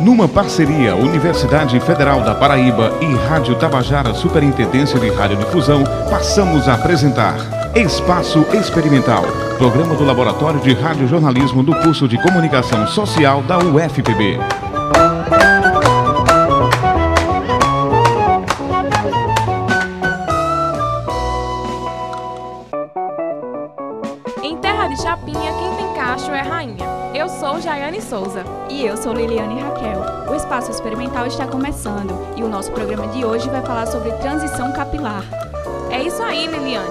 Numa parceria Universidade Federal da Paraíba e Rádio Tabajara Superintendência de Radiodifusão, passamos a apresentar Espaço Experimental, programa do Laboratório de Radiojornalismo do curso de Comunicação Social da UFPB. Souza. E eu sou Liliane Raquel. O Espaço Experimental está começando e o nosso programa de hoje vai falar sobre transição capilar. É isso aí, Liliane.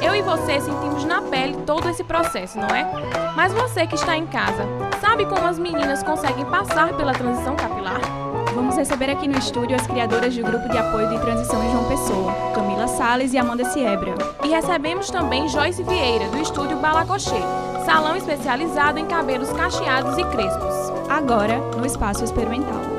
Eu e você sentimos na pele todo esse processo, não é? Mas você que está em casa, sabe como as meninas conseguem passar pela transição capilar? Vamos receber aqui no estúdio as criadoras do Grupo de Apoio de Transição em João Pessoa, Camila Sales e Amanda Siebra. E recebemos também Joyce Vieira, do estúdio Balacochê, salão especializado em cabelos cacheados e crespos. Agora, no Espaço Experimental.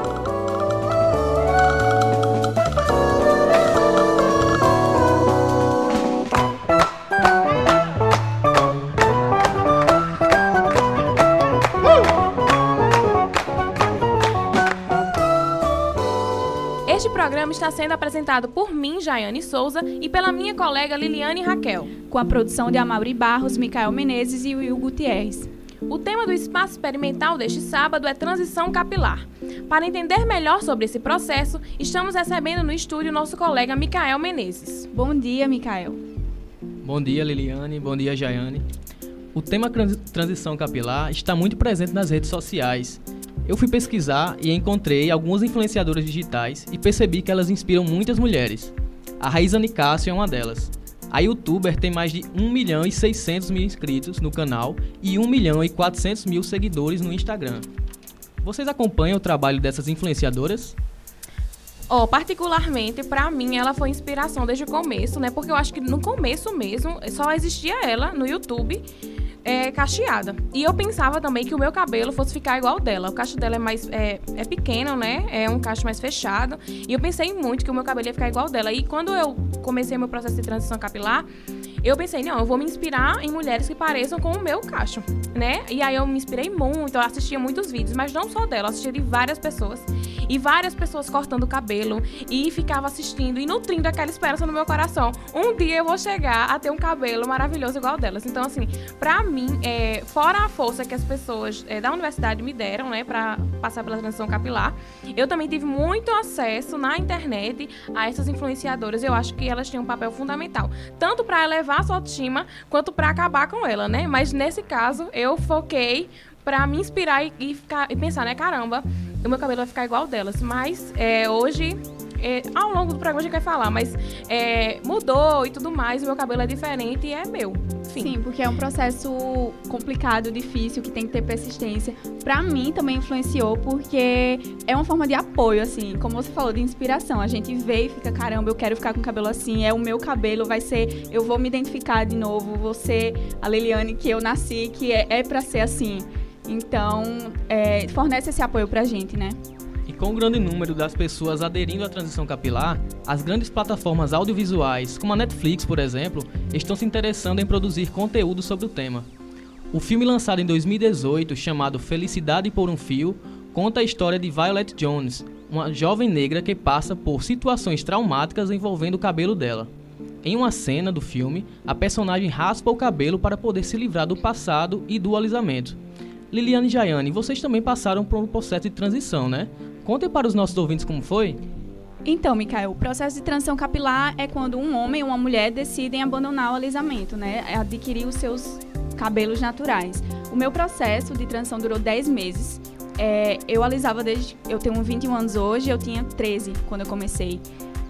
Está sendo apresentado por mim, Jaiane Souza, e pela minha colega Liliane Raquel. Com a produção de Amaury Barros, Micael Menezes e Will Gutierrez. O tema do espaço experimental deste sábado é transição capilar. Para entender melhor sobre esse processo, estamos recebendo no estúdio nosso colega Micael Menezes. Bom dia, Micael. Bom dia, Liliane. Bom dia, Jaiane. O tema transi- transição capilar está muito presente nas redes sociais. Eu fui pesquisar e encontrei algumas influenciadoras digitais e percebi que elas inspiram muitas mulheres. A Raíza Nicásio é uma delas. A youtuber tem mais de 1 milhão e 600 mil inscritos no canal e 1 milhão e 400 mil seguidores no Instagram. Vocês acompanham o trabalho dessas influenciadoras? Ó, particularmente, pra mim, ela foi inspiração desde o começo, né? Porque eu acho que no começo mesmo só existia ela no YouTube. É, cacheada. E eu pensava também que o meu cabelo fosse ficar igual ao dela. O cacho dela é mais é, é pequeno, né? É um cacho mais fechado. E eu pensei muito que o meu cabelo ia ficar igual ao dela. E quando eu comecei meu processo de transição capilar, eu pensei, não, eu vou me inspirar em mulheres que pareçam com o meu cacho, né? E aí eu me inspirei muito, eu assistia muitos vídeos, mas não só dela, eu assistia de várias pessoas. E várias pessoas cortando o cabelo e ficava assistindo e nutrindo aquela esperança no meu coração. Um dia eu vou chegar a ter um cabelo maravilhoso igual delas. Então, assim, pra mim, é, fora a força que as pessoas é, da universidade me deram, né, pra passar pela transição capilar, eu também tive muito acesso na internet a essas influenciadoras. Eu acho que elas têm um papel fundamental, tanto pra elevar a sua autoestima quanto pra acabar com ela, né? Mas nesse caso, eu foquei pra me inspirar e, e ficar, e pensar, né, caramba, o meu cabelo vai ficar igual delas. Mas é, hoje, é, ao longo do programa a gente vai falar, mas é, mudou e tudo mais, o meu cabelo é diferente e é meu. Sim. Porque é um processo complicado, difícil, que tem que ter persistência. Pra mim também influenciou, porque é uma forma de apoio, assim, como você falou, de inspiração. A gente vê e fica, caramba, eu quero ficar com o cabelo assim, é o meu cabelo, vai ser, eu vou me identificar de novo, você, a Liliane que eu nasci, que é, é pra ser assim. Então, é, fornece esse apoio pra gente, né? E com o grande número das pessoas aderindo à transição capilar, as grandes plataformas audiovisuais, como a Netflix, por exemplo, estão se interessando em produzir conteúdo sobre o tema. O filme lançado em 2018, chamado Felicidade por um Fio, conta a história de Violet Jones, uma jovem negra que passa por situações traumáticas envolvendo o cabelo dela. Em uma cena do filme, a personagem raspa o cabelo para poder se livrar do passado e do alisamento. Liliane e Jaiane, vocês também passaram por um processo de transição, né? Contem para os nossos ouvintes como foi. Então, Mikael, o processo de transição capilar é quando um homem ou uma mulher decidem abandonar o alisamento, né? É Adquirir os seus cabelos naturais. O meu processo de transição durou 10 meses. É, eu alisava desde. Eu tenho 21 anos hoje, eu tinha 13 quando eu comecei.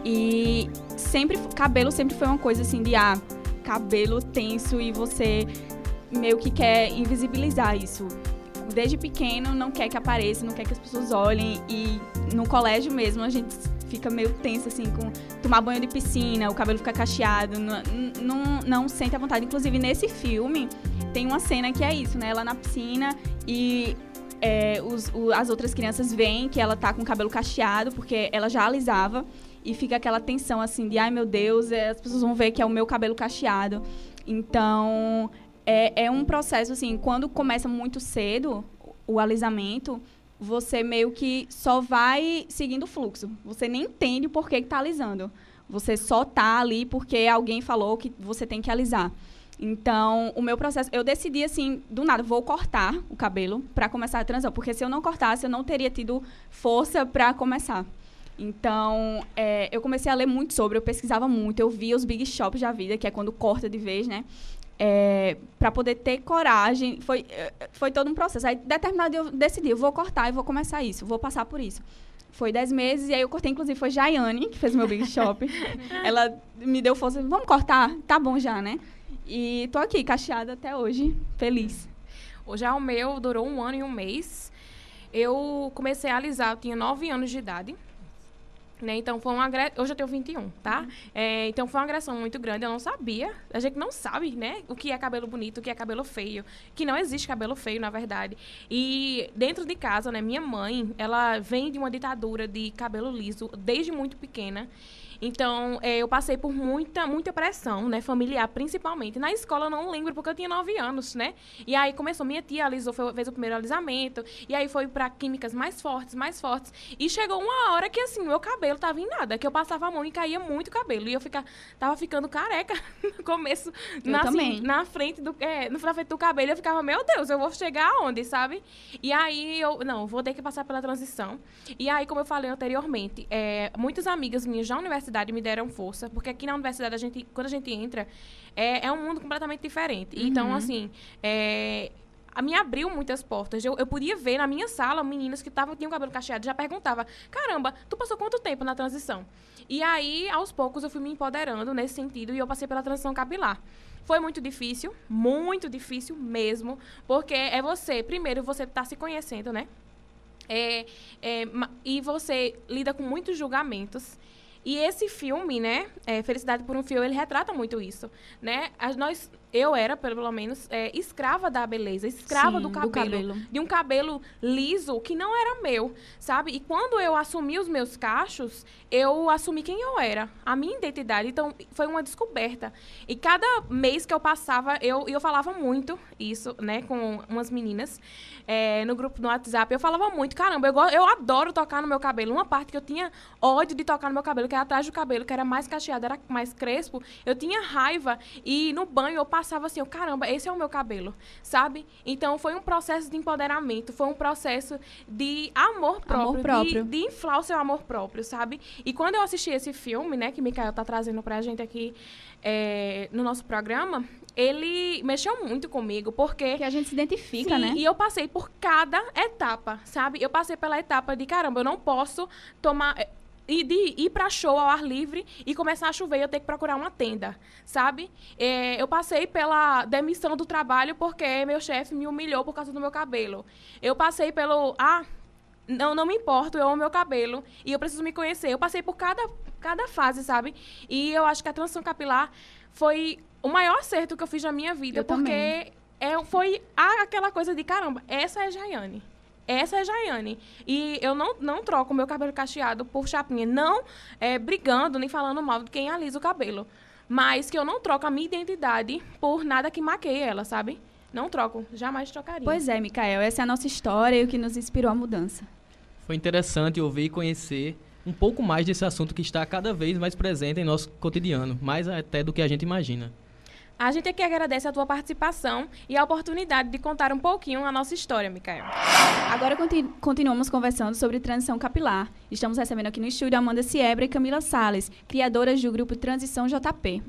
E sempre. Cabelo sempre foi uma coisa assim de ah, cabelo tenso e você meio que quer invisibilizar isso desde pequeno não quer que apareça, não quer que as pessoas olhem e no colégio mesmo a gente fica meio tenso assim com tomar banho de piscina, o cabelo fica cacheado, não, não, não sente a vontade. Inclusive nesse filme tem uma cena que é isso, né? Ela na piscina e é, os, o, as outras crianças veem que ela tá com o cabelo cacheado porque ela já alisava e fica aquela tensão assim de ai meu Deus, é, as pessoas vão ver que é o meu cabelo cacheado. Então é, é um processo, assim, quando começa muito cedo o alisamento, você meio que só vai seguindo o fluxo. Você nem entende por que está alisando. Você só tá ali porque alguém falou que você tem que alisar. Então, o meu processo, eu decidi assim, do nada, vou cortar o cabelo para começar a transição, porque se eu não cortasse, eu não teria tido força para começar. Então, é, eu comecei a ler muito sobre, eu pesquisava muito, eu via os big shops da vida, que é quando corta de vez, né? É, para poder ter coragem, foi, é, foi todo um processo. Aí, determinado eu decidi, eu vou cortar e vou começar isso, vou passar por isso. Foi 10 meses, e aí eu cortei, inclusive, foi Jaiane, que fez meu Big Shop. Ela me deu força, vamos cortar? Tá bom já, né? E tô aqui, cacheada até hoje, feliz. Já o meu durou um ano e um mês. Eu comecei a alisar, eu tinha 9 anos de idade. Né? Então foi uma agressão. Hoje eu tenho 21, tá? Uhum. É, então foi uma agressão muito grande. Eu não sabia. A gente não sabe, né? O que é cabelo bonito, o que é cabelo feio. Que não existe cabelo feio, na verdade. E dentro de casa, né? Minha mãe, ela vem de uma ditadura de cabelo liso desde muito pequena. Então, é, eu passei por muita, muita pressão, né? Familiar, principalmente. Na escola, eu não lembro, porque eu tinha nove anos, né? E aí começou, minha tia alisou, fez o primeiro alisamento. E aí foi para químicas mais fortes, mais fortes. E chegou uma hora que, assim, meu cabelo tava em nada. Que eu passava a mão e caía muito cabelo. E eu fica, tava ficando careca no começo. Eu na. Assim, na frente do, é, na frente do cabelo, eu ficava, meu Deus, eu vou chegar aonde, sabe? E aí, eu, não, vou ter que passar pela transição. E aí, como eu falei anteriormente, é, muitas amigas minhas já universidade universidade me deram força, porque aqui na universidade, a gente, quando a gente entra, é, é um mundo completamente diferente. Uhum. Então, assim, é, a me abriu muitas portas. Eu, eu podia ver na minha sala meninas que tavam, tinham cabelo cacheado, já perguntava: caramba, tu passou quanto tempo na transição? E aí, aos poucos, eu fui me empoderando nesse sentido e eu passei pela transição capilar. Foi muito difícil, muito difícil mesmo, porque é você, primeiro, você tá se conhecendo, né? É, é, e você lida com muitos julgamentos. E esse filme, né, é, Felicidade por um Fio, ele retrata muito isso, né? As, nós eu era, pelo menos, é, escrava da beleza, escrava Sim, do, cabelo, do, cabelo, De um cabelo liso que não era meu, sabe? E quando eu assumi os meus cachos, eu assumi quem eu era, a minha identidade. Então, foi uma descoberta. E cada mês que eu passava, eu, eu falava muito isso, né, com umas meninas é, no grupo no WhatsApp. Eu falava muito, caramba, eu, eu adoro tocar no meu cabelo. Uma parte que eu tinha ódio de tocar no meu cabelo, que era atrás do cabelo, que era mais cacheado, era mais crespo, eu tinha raiva. E no banho eu passava passava assim, oh, caramba, esse é o meu cabelo, sabe? Então foi um processo de empoderamento, foi um processo de amor próprio, amor próprio. De, de, inflar o seu amor próprio, sabe? E quando eu assisti esse filme, né, que o Mikael tá trazendo pra gente aqui é, no nosso programa, ele mexeu muito comigo, porque... Que a gente se identifica, sim, né? E eu passei por cada etapa, sabe? Eu passei pela etapa de, caramba, eu não posso tomar e de ir para show ao ar livre e começar a chover e eu ter que procurar uma tenda, sabe? É, eu passei pela demissão do trabalho porque meu chefe me humilhou por causa do meu cabelo. Eu passei pelo ah, não, não me importo, eu amo meu cabelo e eu preciso me conhecer. Eu passei por cada, cada fase, sabe? E eu acho que a transição capilar foi o maior acerto que eu fiz na minha vida, eu porque é, foi aquela coisa de caramba, essa é a Jaiane. Essa é a Jaiane. E eu não, não troco meu cabelo cacheado por chapinha. Não é, brigando nem falando mal de quem alisa o cabelo. Mas que eu não troco a minha identidade por nada que maqueie ela, sabe? Não troco. Jamais trocaria. Pois é, Mikael. Essa é a nossa história e o que nos inspirou a mudança. Foi interessante ouvir e conhecer um pouco mais desse assunto que está cada vez mais presente em nosso cotidiano. Mais até do que a gente imagina. A gente aqui agradece a tua participação e a oportunidade de contar um pouquinho a nossa história, Micael. Agora continu continuamos conversando sobre transição capilar. Estamos recebendo aqui no estúdio Amanda Siebra e Camila Sales, criadoras do grupo Transição JP.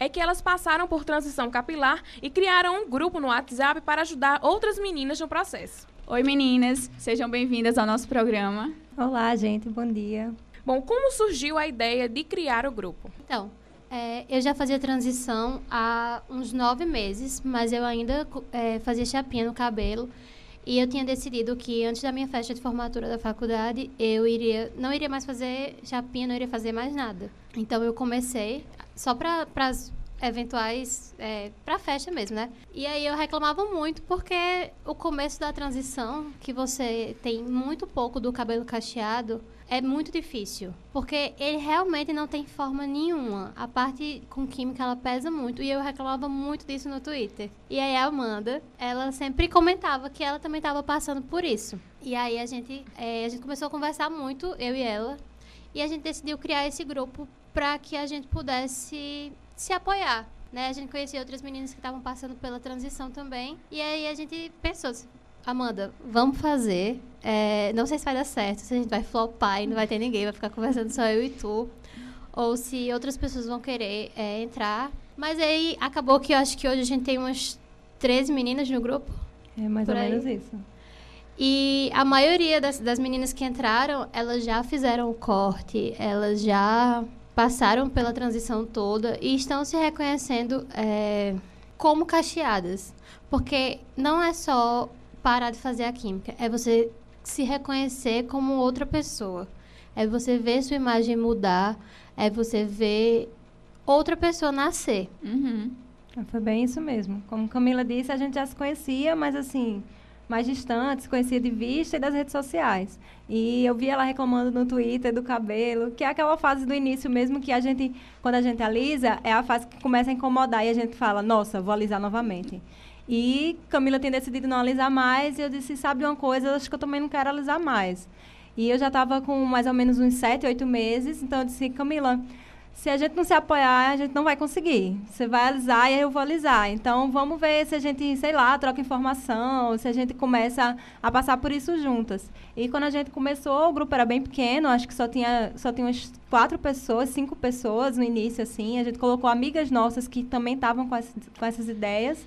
É que elas passaram por transição capilar e criaram um grupo no WhatsApp para ajudar outras meninas no processo. Oi meninas, sejam bem-vindas ao nosso programa. Olá, gente, bom dia. Bom, como surgiu a ideia de criar o grupo? Então, é, eu já fazia transição há uns nove meses, mas eu ainda é, fazia chapinha no cabelo. E eu tinha decidido que antes da minha festa de formatura da faculdade, eu iria não iria mais fazer chapinha, não iria fazer mais nada. Então eu comecei só para eventuais é, para festa mesmo, né? E aí eu reclamava muito porque o começo da transição, que você tem muito pouco do cabelo cacheado, é muito difícil, porque ele realmente não tem forma nenhuma. A parte com química ela pesa muito e eu reclamava muito disso no Twitter. E aí a Amanda, ela sempre comentava que ela também estava passando por isso. E aí a gente, é, a gente começou a conversar muito, eu e ela, e a gente decidiu criar esse grupo para que a gente pudesse se apoiar. Né? A gente conhecia outras meninas que estavam passando pela transição também. E aí a gente pensou, Amanda, vamos fazer. É, não sei se vai dar certo, se a gente vai flopar e não vai ter ninguém, vai ficar conversando só eu e tu. Ou se outras pessoas vão querer é, entrar. Mas aí acabou que eu acho que hoje a gente tem umas 13 meninas no grupo. É mais ou menos isso. E a maioria das, das meninas que entraram, elas já fizeram o corte, elas já passaram pela transição toda e estão se reconhecendo é, como cacheadas. Porque não é só parar de fazer a química, é você se reconhecer como outra pessoa. É você ver sua imagem mudar, é você ver outra pessoa nascer. Uhum. Foi bem isso mesmo. Como Camila disse, a gente já se conhecia, mas assim, mais distantes, conhecia de vista e das redes sociais. E eu vi ela reclamando no Twitter do cabelo, que é aquela fase do início mesmo que a gente, quando a gente alisa, é a fase que começa a incomodar e a gente fala, nossa, vou alisar novamente. E Camila tem decidido não alisar mais e eu disse, sabe uma coisa, acho que eu também não quero alisar mais. E eu já estava com mais ou menos uns sete, oito meses, então eu disse, Camila, se a gente não se apoiar, a gente não vai conseguir. Você vai alisar e eu vou alisar. Então, vamos ver se a gente, sei lá, troca informação, se a gente começa a passar por isso juntas. E quando a gente começou, o grupo era bem pequeno, acho que só tinha, só tinha umas quatro pessoas, cinco pessoas no início, assim. A gente colocou amigas nossas que também estavam com, com essas ideias.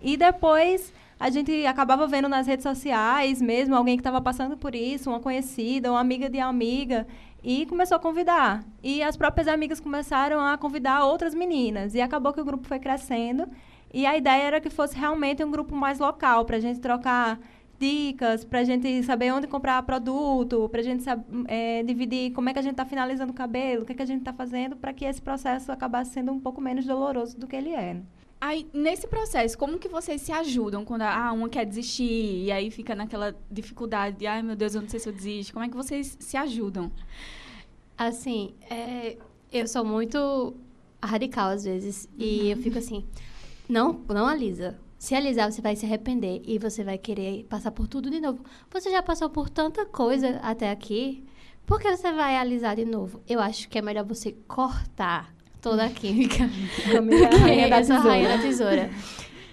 E depois a gente acabava vendo nas redes sociais mesmo alguém que estava passando por isso, uma conhecida, uma amiga de amiga e começou a convidar. E as próprias amigas começaram a convidar outras meninas. E acabou que o grupo foi crescendo. E a ideia era que fosse realmente um grupo mais local, para a gente trocar dicas, para a gente saber onde comprar produto, para a gente é, dividir como é que a gente está finalizando o cabelo, o que, é que a gente está fazendo, para que esse processo acabasse sendo um pouco menos doloroso do que ele é. Aí, nesse processo, como que vocês se ajudam quando a, ah, uma quer desistir e aí fica naquela dificuldade de, ai meu Deus, eu não sei se eu desisto. Como é que vocês se ajudam? Assim, é, eu sou muito radical às vezes. Uhum. E eu fico assim, não, não alisa. Se alisar, você vai se arrepender e você vai querer passar por tudo de novo. Você já passou por tanta coisa até aqui. Por que você vai alisar de novo? Eu acho que é melhor você cortar toda a química. Rainha da tesoura. rainha da tesoura.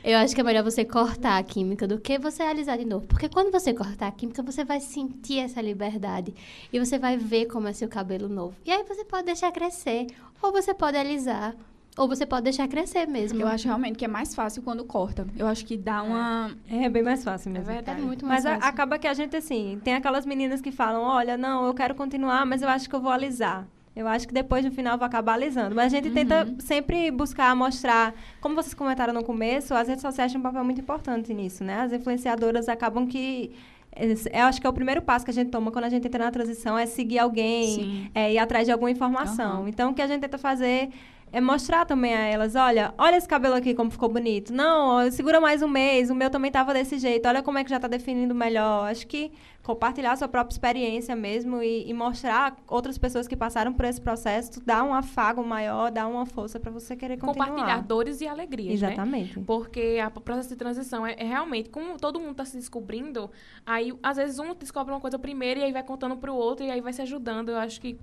Eu acho que é melhor você cortar a química do que você alisar de novo. Porque quando você cortar a química, você vai sentir essa liberdade. E você vai ver como é seu cabelo novo. E aí você pode deixar crescer. Ou você pode alisar. Ou você pode deixar crescer mesmo. Eu acho realmente que é mais fácil quando corta. Eu acho que dá uma. É bem mais fácil mesmo. É verdade. É muito mais mas fácil. acaba que a gente, assim, tem aquelas meninas que falam: olha, não, eu quero continuar, mas eu acho que eu vou alisar. Eu acho que depois, no final, vou acabar alisando. Mas a gente uhum. tenta sempre buscar mostrar, como vocês comentaram no começo, as redes sociais têm um papel muito importante nisso, né? As influenciadoras acabam que eu acho que é o primeiro passo que a gente toma quando a gente entra na transição é seguir alguém, é, ir atrás de alguma informação. Uhum. Então, o que a gente tenta fazer é mostrar também a elas, olha, olha esse cabelo aqui como ficou bonito. Não, segura mais um mês, o meu também estava desse jeito. Olha como é que já está definindo melhor. Acho que compartilhar a sua própria experiência mesmo e, e, mostrar outras pessoas que passaram por esse processo dá um afago maior, dá uma força para você querer continuar. Compartilhar dores e alegrias, né? Exatamente. Né? Porque o processo de transição é, é, realmente, como todo mundo está se descobrindo, aí às vezes um descobre uma coisa primeiro e aí vai contando para o outro e aí vai se ajudando. Eu acho que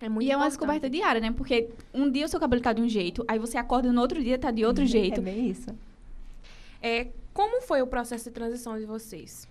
é muito e importante. é uma descoberta diária, né? Porque um dia o seu cabelo tá de um jeito, aí você acorda no outro dia tá de outro jeito. É bem isso. É, como foi o processo de transição de vocês?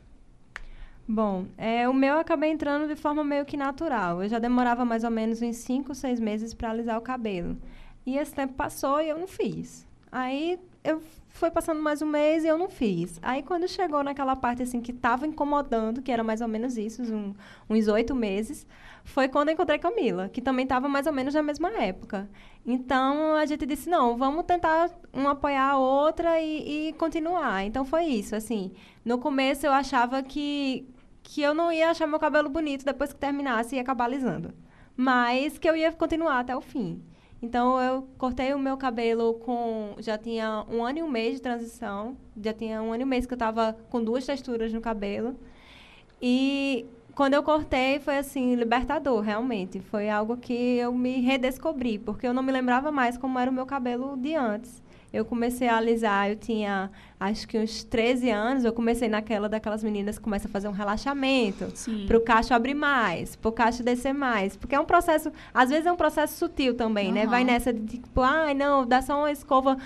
Bom, é, o meu eu acabei entrando de forma meio que natural. Eu já demorava mais ou menos uns 5, 6 meses para alisar o cabelo. E esse tempo passou e eu não fiz. Aí eu foi passando mais um mês e eu não fiz. Aí quando chegou naquela parte assim que estava incomodando, que era mais ou menos isso, um, uns oito meses, foi quando eu encontrei Camila, que também estava mais ou menos na mesma época. Então a gente disse não, vamos tentar um apoiar a outra e, e continuar. Então foi isso, assim. No começo eu achava que que eu não ia achar meu cabelo bonito depois que terminasse e ia acabar alisando, mas que eu ia continuar até o fim. Então eu cortei o meu cabelo com. Já tinha um ano e um mês de transição. Já tinha um ano e um mês que eu estava com duas texturas no cabelo. E quando eu cortei, foi assim, libertador, realmente. Foi algo que eu me redescobri, porque eu não me lembrava mais como era o meu cabelo de antes. Eu comecei a alisar, eu tinha acho que uns 13 anos, eu comecei naquela daquelas meninas que começam a fazer um relaxamento, para o cacho abrir mais, para o cacho descer mais. Porque é um processo, às vezes é um processo sutil também, uhum. né? Vai nessa de tipo, ai, ah, não, dá só uma escova,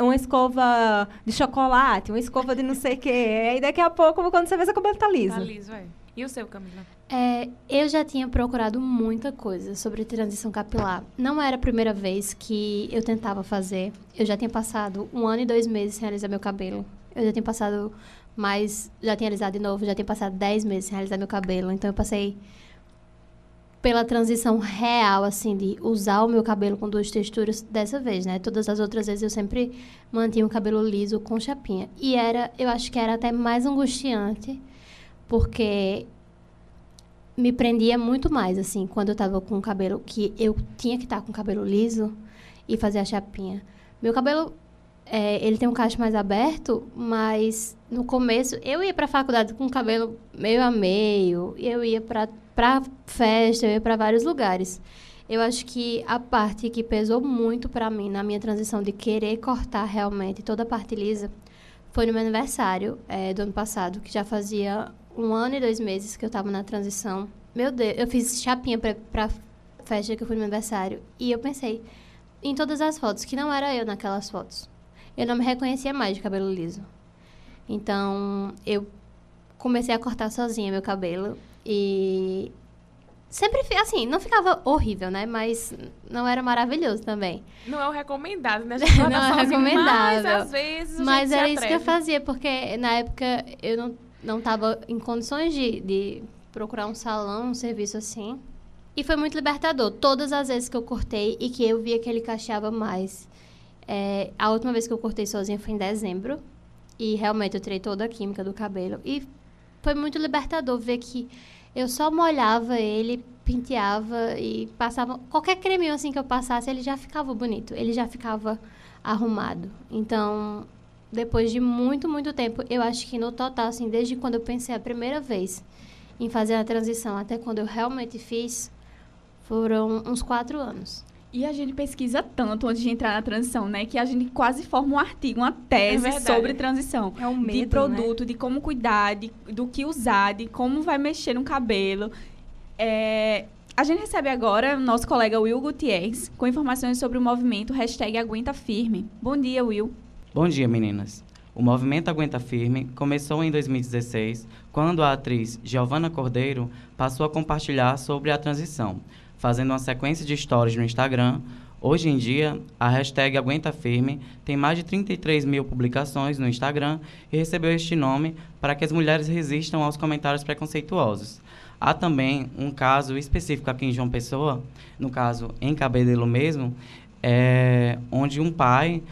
uma escova de chocolate, uma escova de não sei o quê. E daqui a pouco, quando você vê, seu cabelo tá liso. Tá liso, é. E o seu, Camila? É, eu já tinha procurado muita coisa sobre transição capilar. Não era a primeira vez que eu tentava fazer. Eu já tinha passado um ano e dois meses sem realizar meu cabelo. Eu já tinha passado mais. Já tinha realizado de novo, já tinha passado dez meses sem realizar meu cabelo. Então eu passei pela transição real, assim, de usar o meu cabelo com duas texturas dessa vez, né? Todas as outras vezes eu sempre mantinha o cabelo liso com chapinha. E era, eu acho que era até mais angustiante porque me prendia muito mais, assim, quando eu tava com o cabelo, que eu tinha que estar tá com o cabelo liso e fazer a chapinha. Meu cabelo, é, ele tem um cacho mais aberto, mas no começo eu ia para a faculdade com o cabelo meio a meio, eu ia para para festa, eu ia para vários lugares. Eu acho que a parte que pesou muito para mim na minha transição de querer cortar realmente toda a parte lisa foi no meu aniversário é, do ano passado, que já fazia um ano e dois meses que eu tava na transição. Meu Deus, eu fiz chapinha pra, pra festa que eu fui no meu aniversário. E eu pensei em todas as fotos, que não era eu naquelas fotos. Eu não me reconhecia mais de cabelo liso. Então, eu comecei a cortar sozinha meu cabelo. E sempre, assim, não ficava horrível, né? Mas não era maravilhoso também. Não é o recomendado, né? não é recomendável. Mas, às vezes, Mas era isso que eu fazia, porque na época eu não não estava em condições de, de procurar um salão, um serviço assim. E foi muito libertador. Todas as vezes que eu cortei e que eu via que ele cacheava mais. É, a última vez que eu cortei sozinha foi em dezembro. E realmente eu tirei toda a química do cabelo. E foi muito libertador ver que eu só molhava ele, penteava e passava. Qualquer creminho assim que eu passasse, ele já ficava bonito. Ele já ficava arrumado. Então, depois de muito, muito tempo, eu acho que no total, assim, desde quando eu pensei a primeira vez em fazer a transição até quando eu realmente fiz, foram uns quatro anos. E a gente pesquisa tanto antes de entrar na transição, né? Que a gente quase forma um artigo, uma tese é sobre transição. É um medo, De produto, né? de como cuidar, de, do que usar, de como vai mexer no cabelo. É, a gente recebe agora o nosso colega Will Gutierrez com informações sobre o movimento hashtag Aguenta Firme. Bom dia, Will. Bom dia, meninas. O movimento Aguenta Firme começou em 2016, quando a atriz Giovanna Cordeiro passou a compartilhar sobre a transição, fazendo uma sequência de stories no Instagram. Hoje em dia, a hashtag Aguenta Firme tem mais de 33 mil publicações no Instagram e recebeu este nome para que as mulheres resistam aos comentários preconceituosos. Há também um caso específico aqui em João Pessoa, no caso em Cabedelo mesmo, é, onde um pai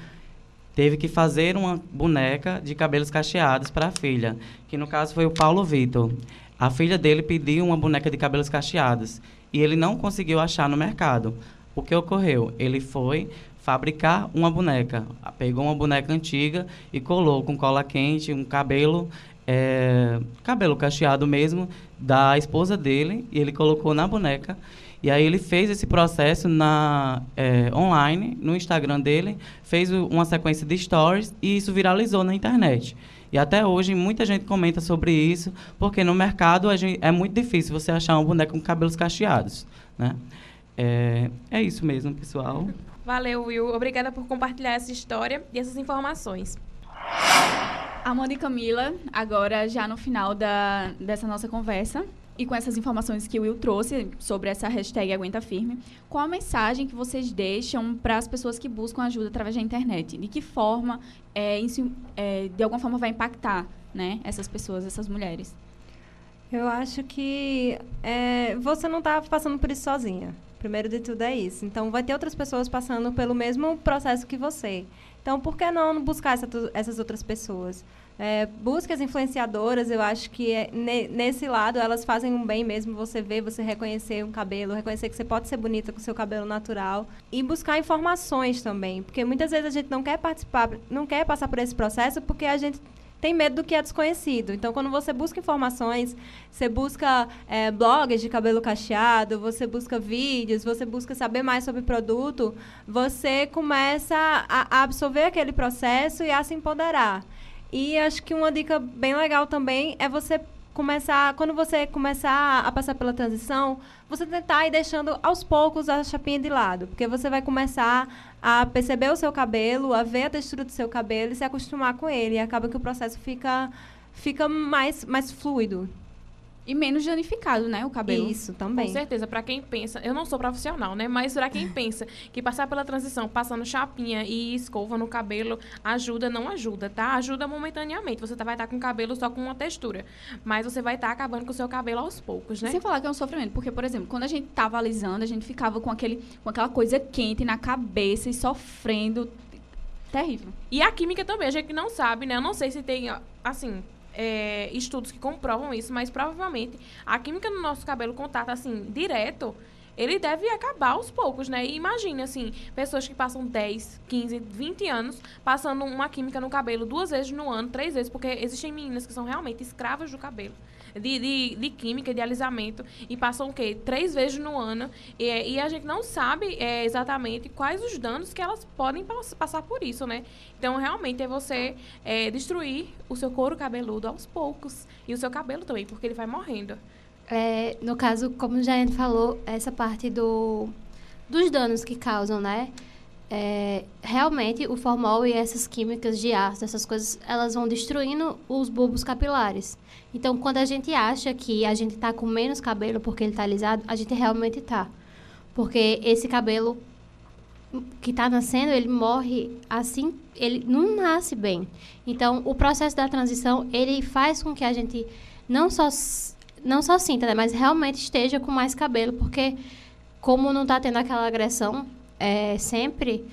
teve que fazer uma boneca de cabelos cacheados para a filha, que no caso foi o Paulo Vitor. A filha dele pediu uma boneca de cabelos cacheados e ele não conseguiu achar no mercado. O que ocorreu? Ele foi fabricar uma boneca, pegou uma boneca antiga e colou com cola quente um cabelo é, cabelo cacheado mesmo da esposa dele e ele colocou na boneca e aí ele fez esse processo na é, online, no Instagram dele, fez uma sequência de stories e isso viralizou na internet. E até hoje muita gente comenta sobre isso, porque no mercado gente, é muito difícil você achar um boneco com cabelos cacheados, né? É, é isso mesmo, pessoal. Valeu, Will. Obrigada por compartilhar essa história e essas informações. Amanda e Camila, agora já no final da, dessa nossa conversa, e com essas informações que o Will trouxe sobre essa hashtag Aguenta Firme, qual a mensagem que vocês deixam para as pessoas que buscam ajuda através da internet? De que forma, é, isso, é, de alguma forma, vai impactar né, essas pessoas, essas mulheres? Eu acho que é, você não está passando por isso sozinha. Primeiro de tudo é isso. Então, vai ter outras pessoas passando pelo mesmo processo que você. Então, por que não buscar essa, essas outras pessoas? É, busque as influenciadoras, eu acho que é, ne, nesse lado elas fazem um bem mesmo você ver, você reconhecer um cabelo, reconhecer que você pode ser bonita com seu cabelo natural e buscar informações também, porque muitas vezes a gente não quer participar, não quer passar por esse processo porque a gente tem medo do que é desconhecido. Então, quando você busca informações, você busca é, blogs de cabelo cacheado, você busca vídeos, você busca saber mais sobre produto, você começa a, a absorver aquele processo e a se empoderar. E acho que uma dica bem legal também é você começar, quando você começar a passar pela transição, você tentar ir deixando aos poucos a chapinha de lado, porque você vai começar a perceber o seu cabelo, a ver a textura do seu cabelo e se acostumar com ele. E acaba que o processo fica fica mais mais fluido. E menos danificado, né, o cabelo. Isso, também. Com certeza, para quem pensa, eu não sou profissional, né, mas para quem pensa que passar pela transição, passando chapinha e escova no cabelo ajuda, não ajuda, tá? Ajuda momentaneamente. Você tá, vai estar tá com o cabelo só com uma textura, mas você vai estar tá acabando com o seu cabelo aos poucos, né? Sem falar que é um sofrimento, porque por exemplo, quando a gente tava alisando, a gente ficava com aquele com aquela coisa quente na cabeça e sofrendo terrível. E a química também, a gente não sabe, né? Eu não sei se tem assim, é, estudos que comprovam isso, mas provavelmente a química no nosso cabelo contato, assim, direto, ele deve acabar aos poucos, né? E imagine, assim, pessoas que passam 10, 15, 20 anos passando uma química no cabelo duas vezes no ano, três vezes, porque existem meninas que são realmente escravas do cabelo de, de, de química, de alisamento, e passam o quê? Três vezes no ano. E, e a gente não sabe é, exatamente quais os danos que elas podem pass passar por isso, né? Então, realmente, é você é, destruir o seu couro cabeludo aos poucos. E o seu cabelo também, porque ele vai morrendo. É, no caso, como já falou, essa parte do, dos danos que causam, né? É, realmente o formol e essas químicas de ácido, essas coisas, elas vão destruindo os bulbos capilares. Então, quando a gente acha que a gente está com menos cabelo porque ele está alisado, a gente realmente está. Porque esse cabelo que está nascendo, ele morre assim, ele não nasce bem. Então, o processo da transição, ele faz com que a gente não só não só sinta, né, mas realmente esteja com mais cabelo, porque como não está tendo aquela agressão é, sempre,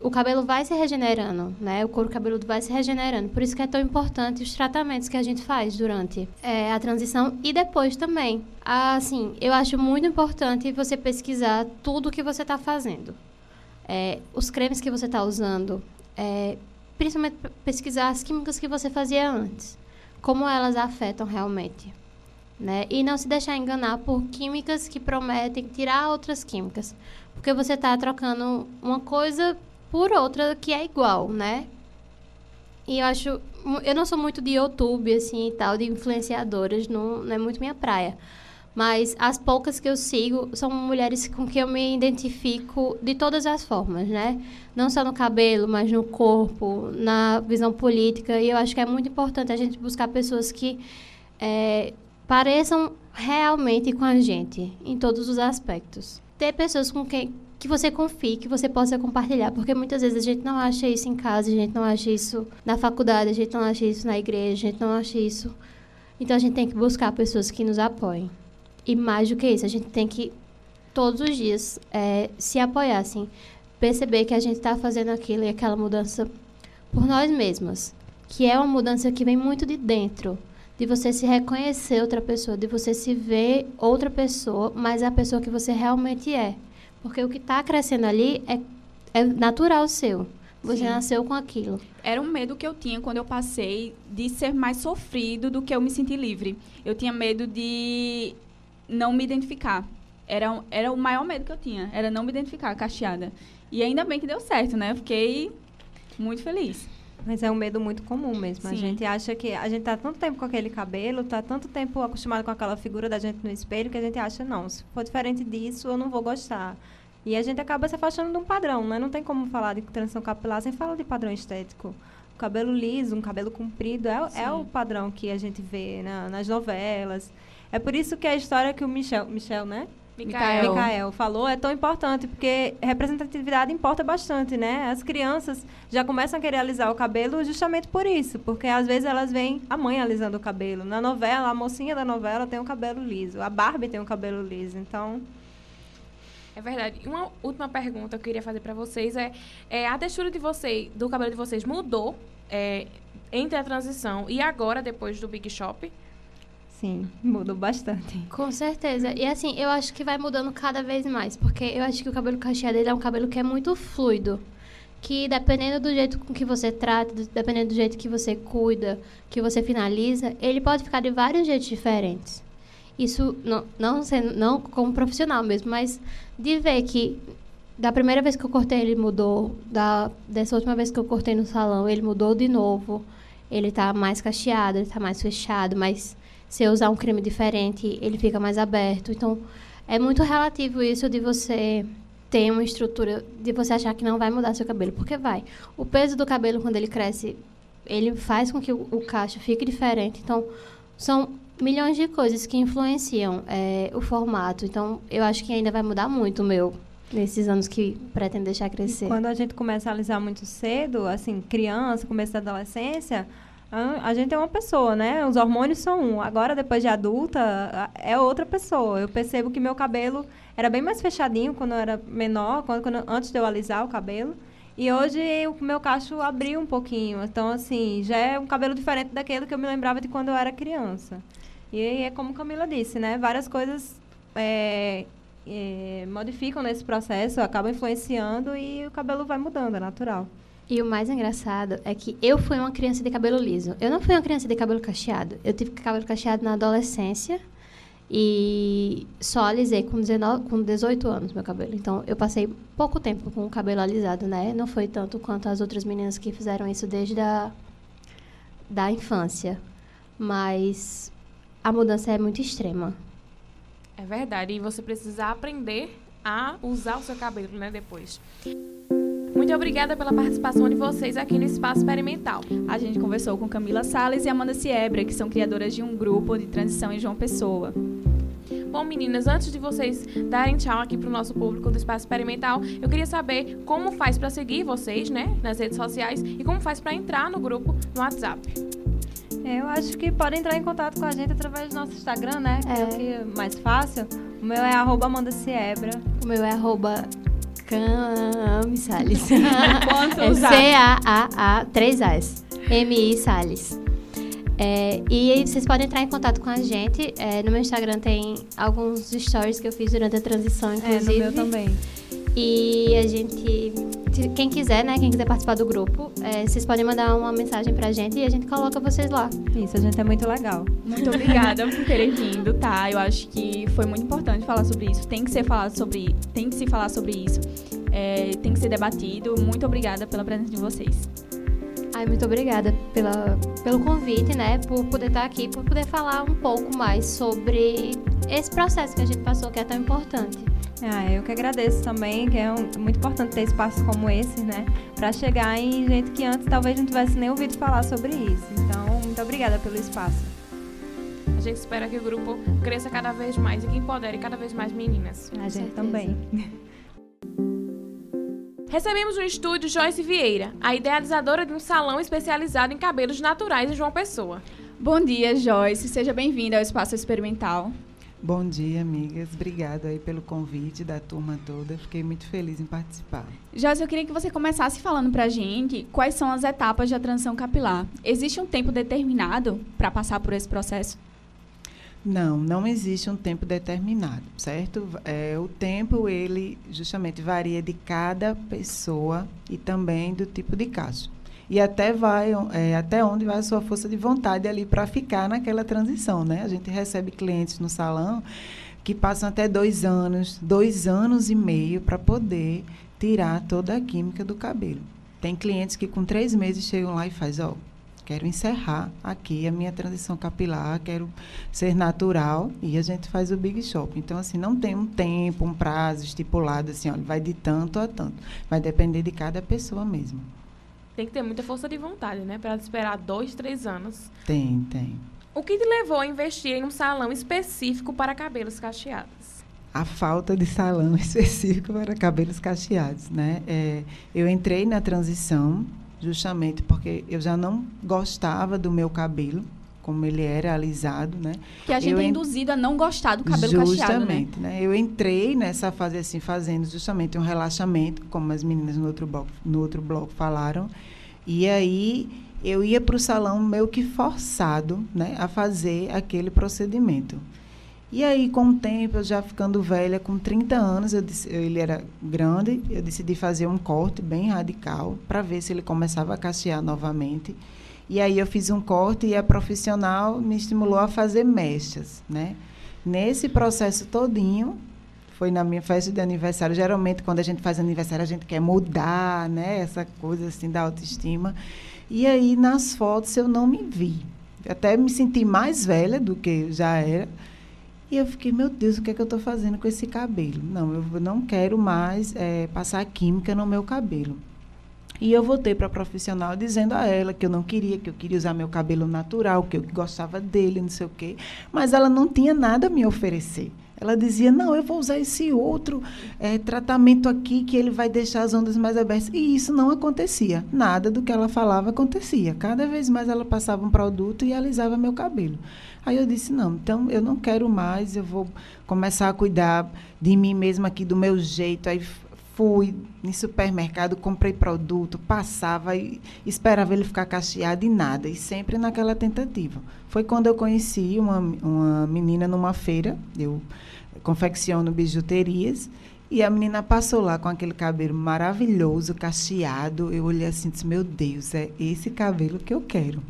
o cabelo vai se regenerando, né? O couro cabeludo vai se regenerando. Por isso que é tão importante os tratamentos que a gente faz durante é, a transição e depois também. Assim, eu acho muito importante você pesquisar tudo que você está fazendo. É, os cremes que você está usando, é, principalmente pesquisar as químicas que você fazia antes. Como elas afetam realmente. Né? E não se deixar enganar por químicas que prometem tirar outras químicas. Porque você está trocando uma coisa por outra que é igual, né? E eu acho. Eu não sou muito de YouTube, assim, e tal, de influenciadoras, não, não é muito minha praia. Mas as poucas que eu sigo são mulheres com quem eu me identifico de todas as formas, né? Não só no cabelo, mas no corpo, na visão política. E eu acho que é muito importante a gente buscar pessoas que é, pareçam realmente com a gente, em todos os aspectos ter pessoas com quem que você confie, que você possa compartilhar, porque muitas vezes a gente não acha isso em casa, a gente não acha isso na faculdade, a gente não acha isso na igreja, a gente não acha isso. Então a gente tem que buscar pessoas que nos apoiem. E mais do que isso, a gente tem que todos os dias é, se apoiar, assim, perceber que a gente está fazendo aquilo e aquela mudança por nós mesmas, que é uma mudança que vem muito de dentro de você se reconhecer outra pessoa, de você se ver outra pessoa, mas a pessoa que você realmente é. Porque o que está crescendo ali é, é natural seu. Você Sim. nasceu com aquilo. Era um medo que eu tinha quando eu passei de ser mais sofrido do que eu me sentir livre. Eu tinha medo de não me identificar. Era, era o maior medo que eu tinha, era não me identificar cacheada. E ainda bem que deu certo, né? Eu fiquei muito feliz. Mas é um medo muito comum mesmo. Sim. A gente acha que a gente tá tanto tempo com aquele cabelo, tá tanto tempo acostumado com aquela figura da gente no espelho que a gente acha não, se for diferente disso, eu não vou gostar. E a gente acaba se afastando de um padrão, né? Não tem como falar de transição capilar sem falar de padrão estético. O cabelo liso, um cabelo comprido é, é o padrão que a gente vê na, nas novelas. É por isso que a história que o Michel, Michel, né? Micael. Micael falou é tão importante, porque representatividade importa bastante, né? As crianças já começam a querer alisar o cabelo justamente por isso, porque às vezes elas veem a mãe alisando o cabelo. Na novela, a mocinha da novela tem o um cabelo liso, a Barbie tem o um cabelo liso, então... É verdade. Uma última pergunta que eu queria fazer para vocês é, é, a textura de vocês, do cabelo de vocês mudou é, entre a transição e agora, depois do Big Shop? Sim, mudou bastante. Com certeza. E assim, eu acho que vai mudando cada vez mais, porque eu acho que o cabelo cacheado ele é um cabelo que é muito fluido. Que dependendo do jeito com que você trata, dependendo do jeito que você cuida, que você finaliza, ele pode ficar de vários jeitos diferentes. Isso não, não, sendo, não como profissional mesmo, mas de ver que da primeira vez que eu cortei ele mudou, da, dessa última vez que eu cortei no salão ele mudou de novo. Ele tá mais cacheado, ele tá mais fechado, mas se eu usar um creme diferente, ele fica mais aberto. Então, é muito relativo isso de você ter uma estrutura, de você achar que não vai mudar seu cabelo, porque vai. O peso do cabelo, quando ele cresce, ele faz com que o, o cacho fique diferente. Então, são milhões de coisas que influenciam é, o formato. Então, eu acho que ainda vai mudar muito o meu nesses anos que pretendo deixar crescer. E quando a gente começa a alisar muito cedo, assim, criança, começo da adolescência, a, gente é uma pessoa, né? Os hormônios são um. Agora, depois de adulta, é outra pessoa. Eu percebo que meu cabelo era bem mais fechadinho quando eu era menor, quando, quando antes de eu alisar o cabelo. E hoje o meu cacho abriu um pouquinho. Então, assim, já é um cabelo diferente daquele que eu me lembrava de quando eu era criança. E é como Camila disse, né? Várias coisas é, é, modificam nesse processo, acabam influenciando e o cabelo vai mudando, é natural. E o mais engraçado é que eu fui uma criança de cabelo liso. Eu não fui uma criança de cabelo cacheado. Eu tive cabelo cacheado na adolescência e só alisei com, 19, com 18 anos meu cabelo. Então, eu passei pouco tempo com o cabelo alisado, né? Não foi tanto quanto as outras meninas que fizeram isso desde a da infância. Mas a mudança é muito extrema. É verdade. E você precisa aprender a usar o seu cabelo, né, depois. Muito obrigada pela participação de vocês aqui no Espaço Experimental. A gente conversou com Camila Salles e Amanda Siebra, que são criadoras de um grupo de transição em João Pessoa. Bom, meninas, antes de vocês darem tchau aqui para o nosso público do Espaço Experimental, eu queria saber como faz para seguir vocês, né, nas redes sociais e como faz para entrar no grupo no WhatsApp. Eu acho que podem entrar em contato com a gente através do nosso Instagram, né? Que é, é o que é mais fácil. O meu é arroba Amanda Siebra. O meu é arroba Cami Salles. é C-A-A-A, três As. M-I Salles. É, e vocês podem entrar em contato com a gente. É, no meu Instagram tem alguns stories que eu fiz durante a transição, inclusive. É, no meu também. E a gente, quem quiser, né, quem quiser participar do grupo, é, vocês podem mandar uma mensagem pra gente e a gente coloca vocês lá. Isso, a gente é muito legal. Muito obrigada por terem vindo, tá? Eu acho que foi muito importante falar sobre isso. Tem que ser falado sobre, tem que se falar sobre isso. É, tem que ser debatido. Muito obrigada pela presença de vocês. Ai, muito obrigada pela, pelo convite, né? Por poder estar aqui, por poder falar um pouco mais sobre esse processo que a gente passou, que é tão importante. Ah, eu que agradeço também, que é um, muito importante ter espaços como esse, né? Para chegar em gente que antes talvez não tivesse nem ouvido falar sobre isso. Então, muito obrigada pelo espaço. A gente espera que o grupo cresça cada vez mais e que empodere cada vez mais meninas. A gente também. Recebemos no estúdio Joyce Vieira, a idealizadora de um salão especializado em cabelos naturais em João Pessoa. Bom dia, Joyce. Seja bem-vinda ao Espaço Experimental. Bom dia, amigas. Obrigada aí pelo convite da turma toda. Fiquei muito feliz em participar. Josi, eu queria que você começasse falando para a gente quais são as etapas da transição capilar. Existe um tempo determinado para passar por esse processo? Não, não existe um tempo determinado, certo? É, o tempo, ele justamente varia de cada pessoa e também do tipo de caso e até vai é, até onde vai a sua força de vontade ali para ficar naquela transição, né? A gente recebe clientes no salão que passam até dois anos, dois anos e meio para poder tirar toda a química do cabelo. Tem clientes que com três meses chegam lá e faz, ó, quero encerrar aqui a minha transição capilar, quero ser natural e a gente faz o Big Shop. Então, assim, não tem um tempo, um prazo estipulado, assim, olha, vai de tanto a tanto. Vai depender de cada pessoa mesmo. Tem que ter muita força de vontade, né? Para esperar dois, três anos. Tem, tem. O que te levou a investir em um salão específico para cabelos cacheados? A falta de salão específico para cabelos cacheados, né? É, eu entrei na transição justamente porque eu já não gostava do meu cabelo como ele era alisado, né? Que a gente Eu é induzido a não gostar do cabelo justamente, cacheado, né? né? Eu entrei nessa fase assim, fazendo justamente um relaxamento, como as meninas no outro bloco, no outro bloco falaram. E aí eu ia para o salão meio que forçado, né, a fazer aquele procedimento. E aí, com o tempo, eu já ficando velha, com 30 anos, disse- ele era grande, eu decidi fazer um corte bem radical para ver se ele começava a cachear novamente. E aí eu fiz um corte e a profissional me estimulou a fazer mechas, né? Nesse processo todinho, foi na minha festa de aniversário. Geralmente, quando a gente faz aniversário, a gente quer mudar, né? Essa coisa assim da autoestima. E aí, nas fotos, eu não me vi. Até me senti mais velha do que já era. E eu fiquei, meu Deus, o que é que eu estou fazendo com esse cabelo? Não, eu não quero mais eh, passar química no meu cabelo. E eu voltei para a profissional dizendo a ela que eu não queria, que eu queria usar meu cabelo natural, que eu gostava dele, não sei o quê. Mas ela não tinha nada a me oferecer. Ela dizia, não, eu vou usar esse outro eh, tratamento aqui que ele vai deixar as ondas mais abertas. E isso não acontecia. Nada do que ela falava acontecia. Cada vez mais ela passava um produto e alisava meu cabelo. Aí eu disse, não, então eu não quero mais, eu vou começar a cuidar de mim mesma aqui, do meu jeito. Aí fui em supermercado, comprei produto, passava e esperava ele ficar cacheado e nada. E sempre naquela tentativa. Foi quando eu conheci uma, uma menina numa feira, eu confecciono bijuterias, e a menina passou lá com aquele cabelo maravilhoso, cacheado. Eu olhei assim e disse, meu Deus, é esse cabelo que eu quero.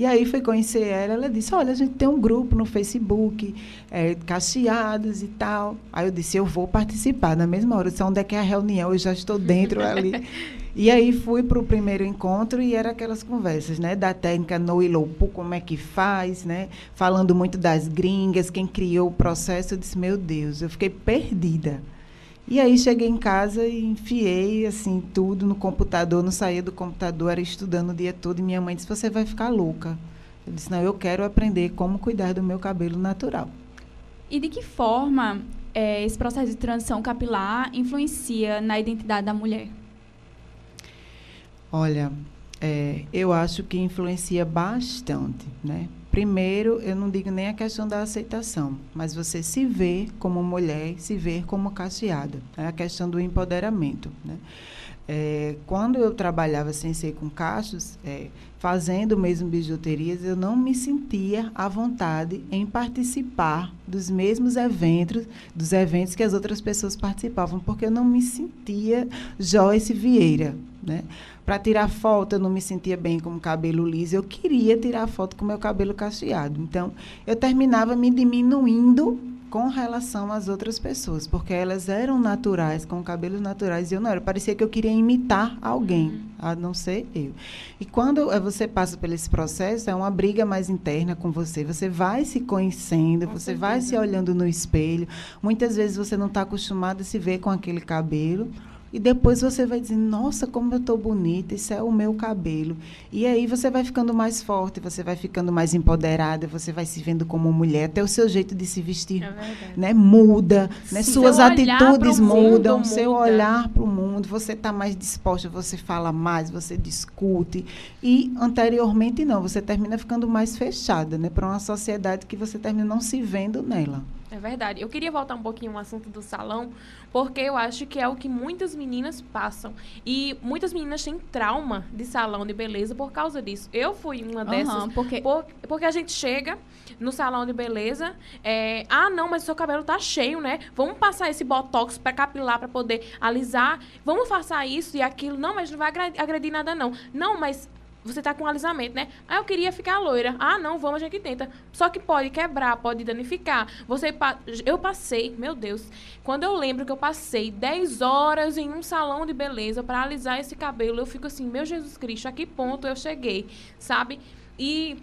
E aí foi conhecer ela, ela disse, olha, a gente tem um grupo no Facebook, é, cacheados e tal. Aí eu disse, eu vou participar. Na mesma hora, disse, onde é que é a reunião? Eu já estou dentro ali. E aí fui para o primeiro encontro e era aquelas conversas, né? Da técnica no ilopu, como é que faz, né? Falando muito das gringas, quem criou o processo. Eu disse, meu Deus, eu fiquei perdida. E aí cheguei em casa e enfiei assim tudo no computador, não saía do computador, era estudando o dia todo e minha mãe disse: "Você vai ficar louca". Eu disse: "Não, eu quero aprender como cuidar do meu cabelo natural". E de que forma eh, esse processo de transição capilar influencia na identidade da mulher? Olha, é, eu acho que influencia bastante, né? Primeiro, eu não digo nem a questão da aceitação, mas você se ver como mulher, se ver como cacheada. É a questão do empoderamento, né? É, quando eu trabalhava sem ser com cachos, é, fazendo mesmo bijuterias, eu não me sentia à vontade em participar dos mesmos eventos, dos eventos que as outras pessoas participavam, porque eu não me sentia Joyce Vieira, né? Para tirar foto, eu não me sentia bem com o cabelo liso, eu queria tirar foto com o meu cabelo cacheado. Então, eu terminava me diminuindo com relação às outras pessoas, porque elas eram naturais, com cabelos naturais, e eu não era. Parecia que eu queria imitar alguém, a não ser eu. E quando eh, você passa por esse processo, é uma briga mais interna com você. Você vai se conhecendo, Com você vai se certeza. olhando no espelho. Muitas vezes você não está acostumado a se ver com aquele cabelo. E depois você vai dizer, nossa, como eu estou bonita, isso é o meu cabelo. E aí você vai ficando mais forte, você vai ficando mais empoderada, você vai se vendo como mulher, até o seu jeito de se vestir É né, muda, né, suas atitudes mundo mudam, seu muda. olhar para o mundo, você está mais disposta, você fala mais, você discute. E anteriormente não, você termina ficando mais fechada, né, para uma sociedade que você termina não se vendo nela. É verdade. Eu queria voltar um pouquinho ao assunto do salão, porque eu acho que é o que muitas meninas passam. E muitas meninas têm trauma de salão de beleza por causa disso. Eu fui uma dessas. Aham, porque Por- porque a gente chega no salão de beleza, é, ah, não, mas o seu cabelo tá cheio, né? Vamos passar esse botox para capilar para poder alisar. Vamos passar isso e aquilo. Não, mas não vai agredir nada não. Não, mas você tá com alisamento, né? Ah, eu queria ficar loira. Ah, não, vamos, a gente tenta. Só que pode quebrar, pode danificar. Você pa- eu passei, meu Deus. Quando eu lembro que eu passei 10 horas em um salão de beleza para alisar esse cabelo, eu fico assim, meu Jesus Cristo, a que ponto eu cheguei, sabe? E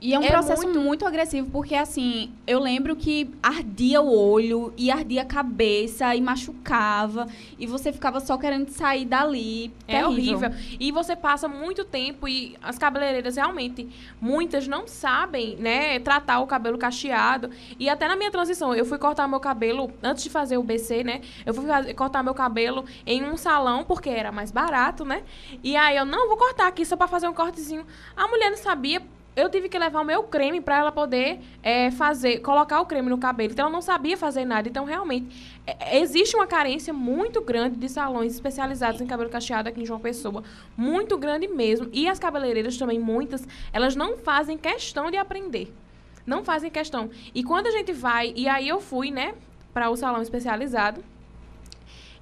E é um É processo muito... muito- agressivo, porque assim, eu lembro que ardia o olho e ardia a cabeça e machucava. E você ficava só querendo sair dali. É Terrível. horrível. E você passa muito tempo e as cabeleireiras realmente, muitas não sabem, né, tratar o cabelo cacheado. E até na minha transição, eu fui cortar meu cabelo, antes de fazer o BC, né, eu fui fazer- cortar meu cabelo em um salão, porque era mais barato, né. E aí eu, não, vou cortar aqui só pra fazer um cortezinho. A mulher não sabia eu tive que levar o meu creme para ela poder é, fazer, colocar o creme no cabelo. Então, ela não sabia fazer nada. Então, realmente, é, existe uma carência muito grande de salões especializados em cabelo cacheado aqui em João Pessoa. Muito grande mesmo. E as cabeleireiras também, muitas, elas não fazem questão de aprender. Não fazem questão. E quando a gente vai, e aí eu fui, né, para o salão especializado,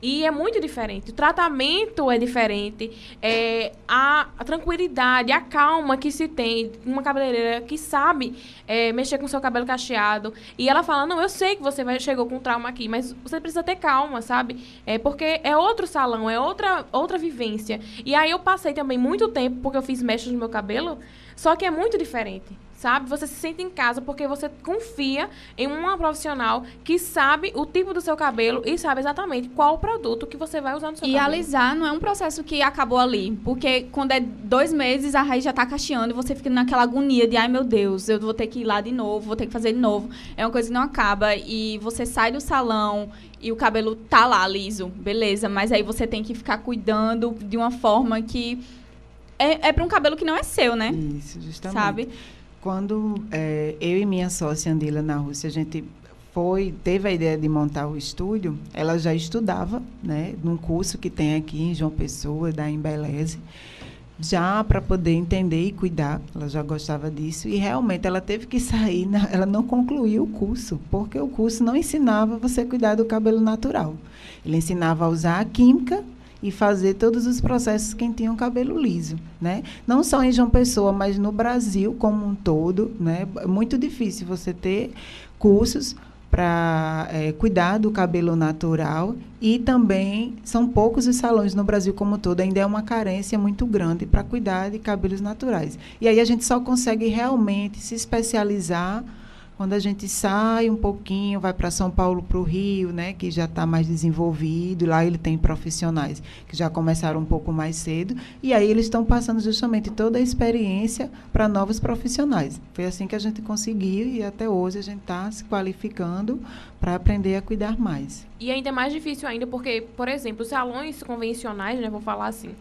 e é muito diferente. O tratamento é diferente. É, a, a, tranquilidade, a calma que se tem. Uma cabeleireira que sabe é, mexer com seu cabelo cacheado. E ela fala: Não, eu sei que você vai, chegou com trauma aqui, mas você precisa ter calma, sabe? É porque é outro salão, é outra, outra vivência. E aí eu passei também muito tempo, porque eu fiz mechas no meu cabelo, só que é muito diferente sabe? Você se sente em casa porque você confia em uma profissional que sabe o tipo do seu cabelo e sabe exatamente qual o produto que você vai usar no seu e cabelo. E alisar não é um processo que acabou ali, porque quando é dois meses a raiz já tá cacheando e você fica naquela agonia de ai meu Deus, eu vou ter que ir lá de novo, vou ter que fazer de novo. É uma coisa que não acaba e você sai do salão e o cabelo tá lá liso, beleza, mas aí você tem que ficar cuidando de uma forma que é, é para um cabelo que não é seu, né? Isso, justamente. Sabe? Quando é, eu e minha sócia Andila na Rússia, a gente foi, teve a ideia de montar o estúdio, ela já estudava, né, num curso que tem aqui em João Pessoa, da Embeleze, já para poder entender e cuidar, ela já gostava disso e realmente ela teve que sair, na, ela não concluiu o curso, porque o curso não ensinava você cuidar do cabelo natural. Ele ensinava a usar a química e fazer todos os processos quem tinha um cabelo liso, né? Não só em João Pessoa, mas no Brasil como um todo, né? É muito difícil você ter cursos para é, cuidar do cabelo natural e também são poucos os salões no Brasil como um todo, ainda é uma carência muito grande para cuidar de cabelos naturais. E aí a gente só consegue realmente se especializar quando a gente sai um pouquinho, vai para São Paulo, para o Rio, né, que já está mais desenvolvido, lá ele tem profissionais que já começaram um pouco mais cedo, e aí eles estão passando justamente toda a experiência para novos profissionais. Foi assim que a gente conseguiu e até hoje a gente está se qualificando para aprender a cuidar mais. E ainda é mais difícil ainda porque, por exemplo, os salões convencionais, né, vou falar assim,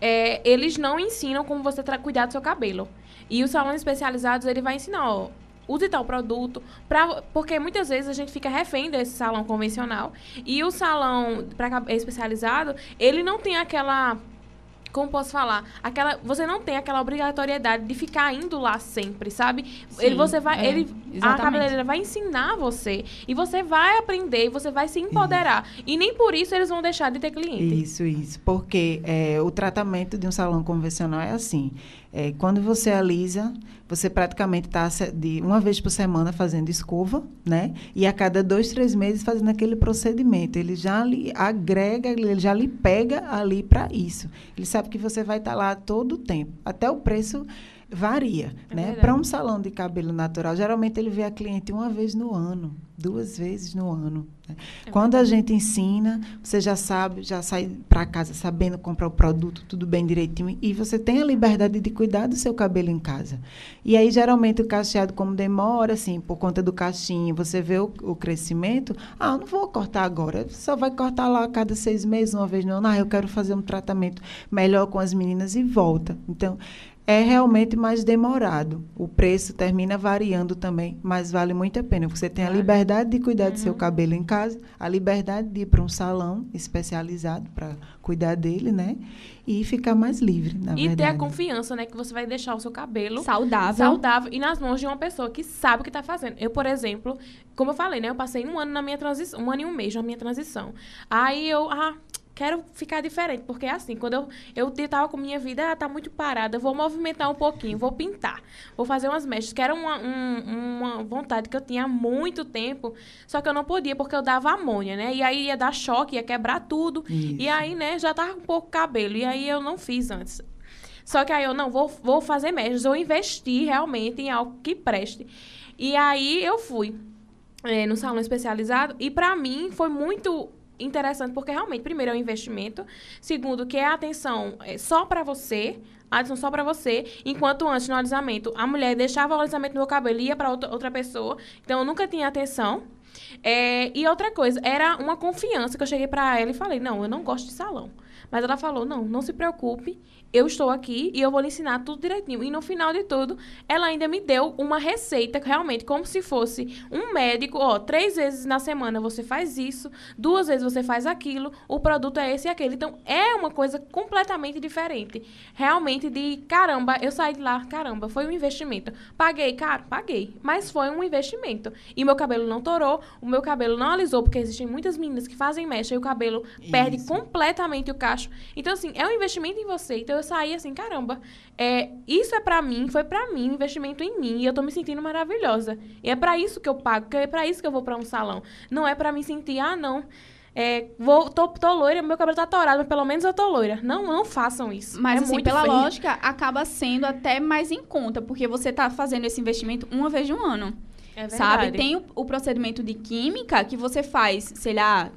é, eles não ensinam como você cuidar do seu cabelo. E os salões especializados, ele vai ensinar, ó, use tal produto, pra, porque muitas vezes a gente fica refém desse salão convencional e o salão pra, especializado, ele não tem aquela como posso falar? Aquela, você não tem aquela obrigatoriedade de ficar indo lá sempre, sabe? Sim, ele você vai, é, ele a cabeleireira vai ensinar você e você vai aprender, você vai se empoderar isso. e nem por isso eles vão deixar de ter cliente. Isso, isso, porque é, o tratamento de um salão convencional é assim. É, quando você alisa, você praticamente está de uma vez por semana fazendo escova, né? E a cada dois, três meses fazendo aquele procedimento. Ele já lhe agrega, ele já lhe pega ali para isso. Ele sabe que você vai estar tá lá todo o tempo. Até o preço varia, é né? Para um salão de cabelo natural, geralmente ele vê a cliente uma vez no ano, duas vezes no ano. Né? É Quando a gente ensina, você já sabe, já sai para casa sabendo comprar o produto, tudo bem direitinho, e você tem a liberdade de cuidar do seu cabelo em casa. E aí, geralmente, o cacheado, como demora, assim, por conta do cachinho, você vê o, o crescimento, ah, não vou cortar agora, só vai cortar lá a cada seis meses, uma vez no ano, ah, eu quero fazer um tratamento melhor com as meninas e volta. Então, é realmente mais demorado. O preço termina variando também, mas vale muito a pena. Você tem a liberdade de cuidar uhum. do seu uhum. cabelo em casa, a liberdade de ir para um salão especializado para cuidar dele, né? E ficar mais livre, na e verdade. ter a confiança, né? Que você vai deixar o seu cabelo saudável. saudável e nas mãos de uma pessoa que sabe o que está fazendo. Eu, por exemplo, como eu falei, né? Eu passei um ano na minha transição, um ano e um mês na minha transição. Aí eu, ah, quero ficar diferente, porque é assim, quando eu, eu tava com minha vida, ah, tá muito parada, vou movimentar um pouquinho, vou pintar, vou fazer umas mechas, que era uma, um, uma vontade que eu tinha há muito tempo, só que eu não podia, porque eu dava amônia, né? E aí ia dar choque, ia quebrar tudo, Isso. e aí, né, já tava com pouco cabelo, e aí eu não fiz antes. Só que aí eu, não, vou, vou fazer mechas, eu investi realmente em algo que preste. E aí eu fui é, no salão especializado, e para mim foi muito interessante porque realmente, primeiro, é um investimento. Segundo, que é a atenção é, só para você, atenção só para você, enquanto antes no alisamento a mulher deixava o alisamento no meu cabelo e ia para outra, outra pessoa. Então eu nunca tinha atenção. É, e outra coisa, era uma confiança que eu cheguei para ela e falei: "Não, eu não gosto de salão". Mas ela falou: não, não se preocupe, eu estou aqui e eu vou lhe ensinar tudo direitinho. E no final de tudo, ela ainda me deu uma receita, realmente, como se fosse um médico. Ó, três vezes na semana você faz isso, duas vezes você faz aquilo, o produto é esse e aquele. Então, é uma coisa completamente diferente. Realmente, de caramba, eu saí de lá, caramba, foi um investimento. Paguei, caro? Paguei. Mas foi um investimento. E meu cabelo não torou, o meu cabelo não alisou, porque existem muitas meninas que fazem mecha e o cabelo isso. perde completamente o cacho. Então, assim, é um investimento em você. Então, eu saí assim, caramba, é, isso é para mim, foi para mim, um investimento em mim, e eu tô me sentindo maravilhosa. E é para isso que eu pago, é para isso que eu vou para um salão. Não é para me sentir, ah, não, é, vou, tô, tô loira, meu cabelo tá atorado, mas pelo menos eu tô loira. Não, não façam isso. Mas, é assim, pela feio. lógica, acaba sendo até mais em conta, porque você tá fazendo esse investimento uma vez no ano. É verdade. Sabe? Tem o, o procedimento de química que você faz, sei lá,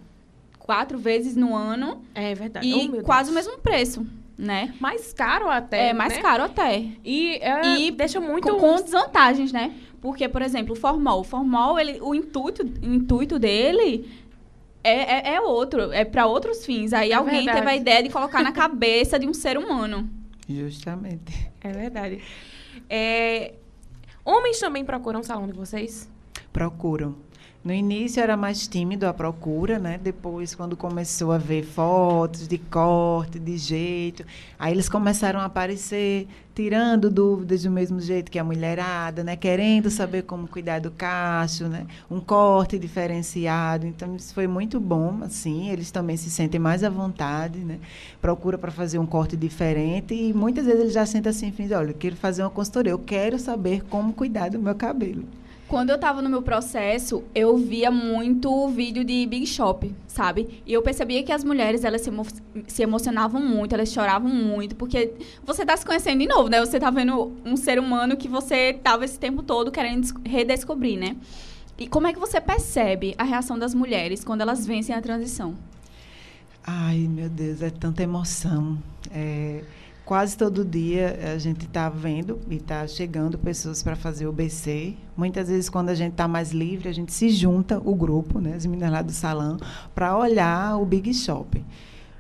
quatro vezes no ano. É verdade. E oh, quase o mesmo preço né? Mais caro até. É, mais né? caro até. E, é, e deixa muito. Com, com, desvantagens, né? Porque, por exemplo, o formol. O formol, ele, o, intuito, o intuito dele é, é, é outro, é para outros fins. Aí é alguém verdade. teve a ideia de colocar na cabeça de um ser humano. Justamente. É verdade. É, homens também procuram o salão de vocês? Procuram. No início era mais tímido a procura, né? Depois, quando começou a ver fotos de corte, de jeito, aí eles começaram a aparecer, tirando dúvidas do mesmo jeito que a mulherada, né? Querendo saber como cuidar do cacho, né? Um corte diferenciado. Então, isso foi muito bom, assim. Eles também se sentem mais à vontade, né? Procura para fazer um corte diferente e muitas vezes eles já sentem assim, olha, eu quero fazer uma consultoria, eu quero saber como cuidar do meu cabelo. Quando eu tava no meu processo, eu via muito vídeo de Big Shop, sabe? E eu percebia que as mulheres, elas se, emo se emocionavam muito, elas choravam muito, porque você tá se conhecendo de novo, né? Você tá vendo um ser humano que você tava esse tempo todo querendo redescobrir, né? E como é que você percebe a reação das mulheres quando elas vencem a transição? Ai, meu Deus, é tanta emoção. É quase todo dia a gente está vendo e está chegando pessoas para fazer o BC. Muitas vezes, quando a gente está mais livre, a gente se junta, o grupo, né, as meninas lá do salão, para olhar o Big Shopping.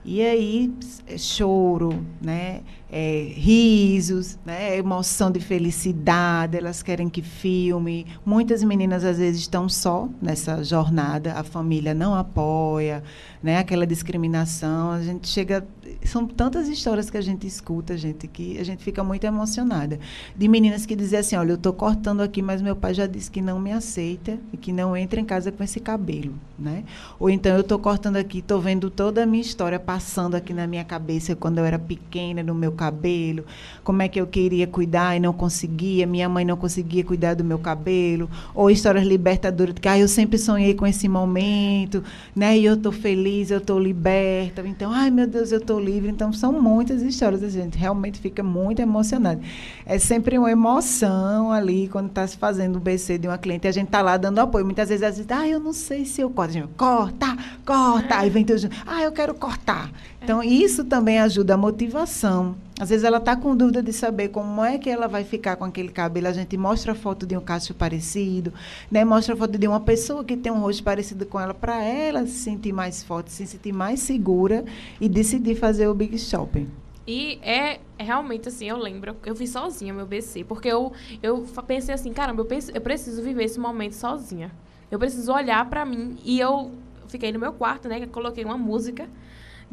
E aí, é choro, né? É, risos, né? emoção de felicidade, elas querem que filme. Muitas meninas, às vezes, estão só nessa jornada, a família não apoia, né? aquela discriminação. A gente chega são tantas histórias que a gente escuta, gente, que a gente fica muito emocionada. De meninas que dizem assim: olha, eu estou cortando aqui, mas meu pai já disse que não me aceita e que não entra em casa com esse cabelo. Né? Ou então eu estou cortando aqui, estou vendo toda a minha história passando aqui na minha cabeça quando eu era pequena, no meu cabelo, como é que eu queria cuidar e não conseguia, minha mãe não conseguia cuidar do meu cabelo. Ou histórias libertadoras, de que ah, eu sempre sonhei com esse momento, né? e eu estou feliz, eu estou liberta. Então, ai meu Deus, eu estou livre. Então, são muitas histórias. A gente realmente fica muito emocionado. É sempre uma emoção ali quando está se fazendo o BC de uma cliente. A gente está lá dando apoio. Muitas vezes ela diz, ah, eu não sei se eu corto. Gente, corta, corta. Aí vem teu ah, eu quero cortar. Então, isso também ajuda a motivação. Às vezes ela está com dúvida de saber como é que ela vai ficar com aquele cabelo. A gente mostra a foto de um cacho parecido, né? mostra a foto de uma pessoa que tem um rosto parecido com ela, para ela se sentir mais forte, se sentir mais segura e decidir fazer o Big Shopping. E é, é realmente assim, eu lembro, eu fiz sozinha meu BC, porque eu, eu pensei assim, caramba, eu, penso, eu preciso viver esse momento sozinha. Eu preciso olhar para mim e eu fiquei no meu quarto, né? Coloquei uma música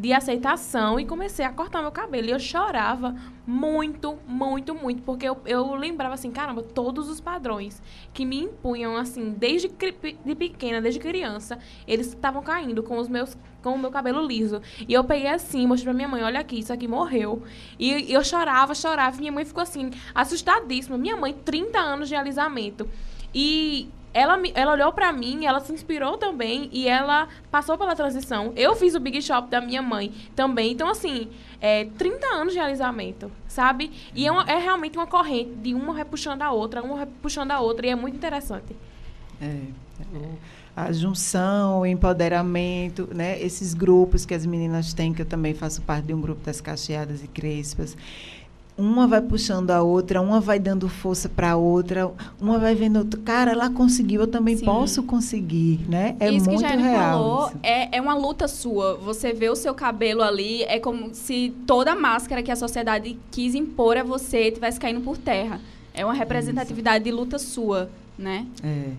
de aceitação e comecei a cortar meu cabelo. E eu chorava muito, muito, muito, porque eu, eu lembrava assim, caramba, todos os padrões que me impunham, assim, desde de pequena, desde criança, eles estavam caindo com os meus com o meu cabelo liso. E eu peguei assim, mostrei pra minha mãe, olha aqui, isso aqui morreu. E eu chorava, chorava, minha mãe ficou assim, assustadíssima. Minha mãe, 30 anos de alisamento. E ela, ela olhou para mim, ela se inspirou também e ela passou pela transição. Eu fiz o Big Shop da minha mãe também. Então, assim, é 30 anos de alisamento, sabe? E é, uma, é realmente uma corrente de uma repuxando a outra, uma repuxando a outra, e é muito interessante. É. A junção, o empoderamento, né? Esses grupos que as meninas têm, que eu também faço parte de um grupo das cacheadas e crespas uma vai puxando a outra, uma vai dando força para a outra, uma vai vendo, cara, ela conseguiu, eu também Sim. posso conseguir, né? É isso muito que real. Falou. É, é uma luta sua. Você vê o seu cabelo ali, é como se toda a máscara que a sociedade quis impor a você tivesse caindo por terra. É uma representatividade isso. de luta sua, né? É.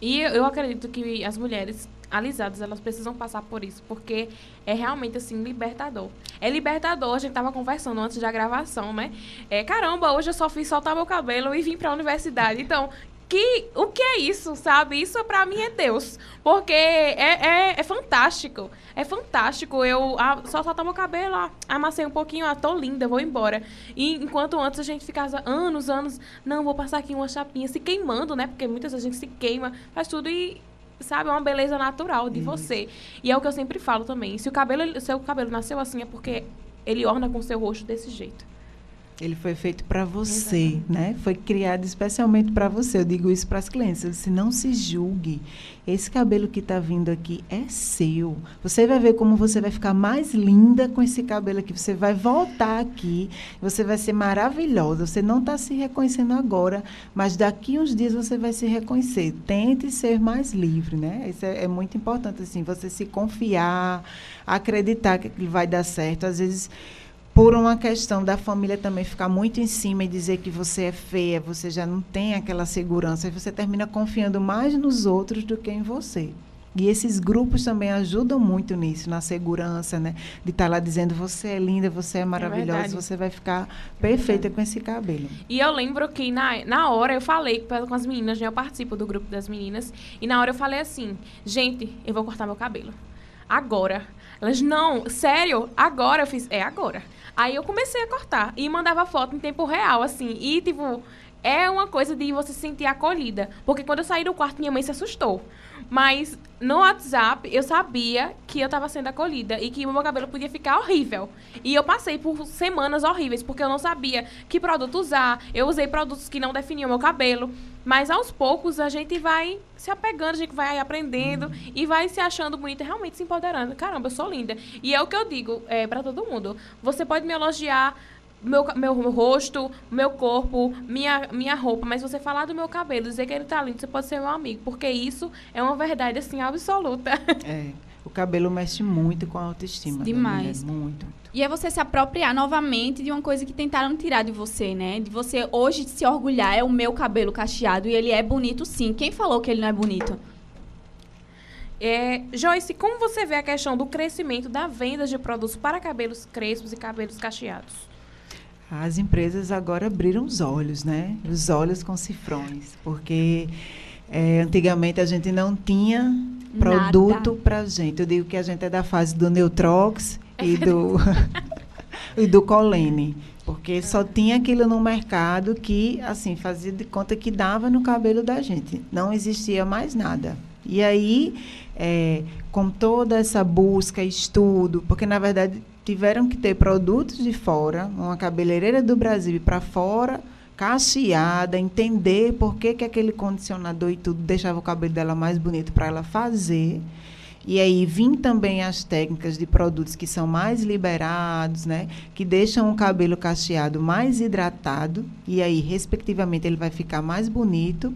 E eu acredito que as mulheres alisadas, elas precisam passar por isso, porque é realmente assim libertador. É libertador, a gente tava conversando antes da gravação, né? É, caramba, hoje eu só fiz soltar meu cabelo e vim para a universidade. Então, que o que é isso, sabe? Isso para mim é Deus. Porque é, é, é fantástico. É fantástico. Eu ah, só soltar meu cabelo, ah, amassei um pouquinho, ah, tô linda, vou embora. E enquanto antes a gente ficava anos, anos, não, vou passar aqui uma chapinha, se queimando, né? Porque muitas vezes a gente se queima, faz tudo e sabe, é uma beleza natural de você. E é o que eu sempre falo também. Se o cabelo, seu cabelo nasceu assim é porque ele orna com o seu rosto desse jeito. Ele foi feito para você, Exatamente. né? Foi criado especialmente para você. Eu digo isso para as clientes. Se não se julgue. Esse cabelo que está vindo aqui é seu. Você vai ver como você vai ficar mais linda com esse cabelo aqui. Você vai voltar aqui. Você vai ser maravilhosa. Você não está se reconhecendo agora, mas daqui uns dias você vai se reconhecer. Tente ser mais livre, né? Isso é, é muito importante assim. Você se confiar, acreditar que vai dar certo. Às vezes por uma questão da família também ficar muito em cima e dizer que você é feia, você já não tem aquela segurança, e você termina confiando mais nos outros do que em você. E esses grupos também ajudam muito nisso, na segurança, né? De estar tá lá dizendo, você é linda, você é, é maravilhosa, é você vai ficar perfeita é com esse cabelo. E eu lembro que na, na hora eu falei com as meninas, né? Eu participo do grupo das meninas, e na hora eu falei assim, gente, eu vou cortar meu cabelo. Agora. Elas, não, sério, agora eu fiz. É agora. Aí eu comecei a cortar e mandava foto em tempo real, assim. E, tipo, é uma coisa de você se sentir acolhida. Porque quando eu saí do quarto, minha mãe se assustou. Mas no WhatsApp, eu sabia que eu estava sendo acolhida e que o meu cabelo podia ficar horrível. E eu passei por semanas horríveis, porque eu não sabia que produto usar. Eu usei produtos que não definiam meu cabelo. Mas aos poucos a gente vai se apegando, a gente vai aprendendo e vai se achando bonita, realmente se empoderando. Caramba, eu sou linda. E é o que eu digo é, para todo mundo. Você pode me elogiar meu, meu, meu, rosto, meu corpo, minha, minha roupa, mas você falar do meu cabelo, dizer que ele tá lindo, você pode ser meu amigo, porque isso é uma verdade, assim, absoluta. É, o cabelo mexe muito com a autoestima. Demais. Mulher, muito. E é você se apropriar novamente de uma coisa que tentaram tirar de você, né? De você hoje se orgulhar, é o meu cabelo cacheado e ele é bonito sim. Quem falou que ele não é bonito? É, Joyce, como você vê a questão do crescimento da venda de produtos para cabelos crespos e cabelos cacheados? As empresas agora abriram os olhos, né? Os olhos com cifrões, porque é, antigamente a gente não tinha produto para gente. Eu digo que a gente é da fase do Neutrox e do, e do Colene. Porque só tinha aquilo no mercado que, assim, fazia de conta que dava no cabelo da gente. Não existia mais nada. E aí, é, com toda essa busca, estudo, porque, na verdade, tiveram que ter produtos de fora, uma cabeleireira do Brasil para fora, cacheada, entender por que, que aquele condicionador e tudo deixava o cabelo dela mais bonito para ela fazer. E aí vim também as técnicas de produtos que são mais liberados, né? Que deixam o cabelo cacheado mais hidratado. E aí, respectivamente, ele vai ficar mais bonito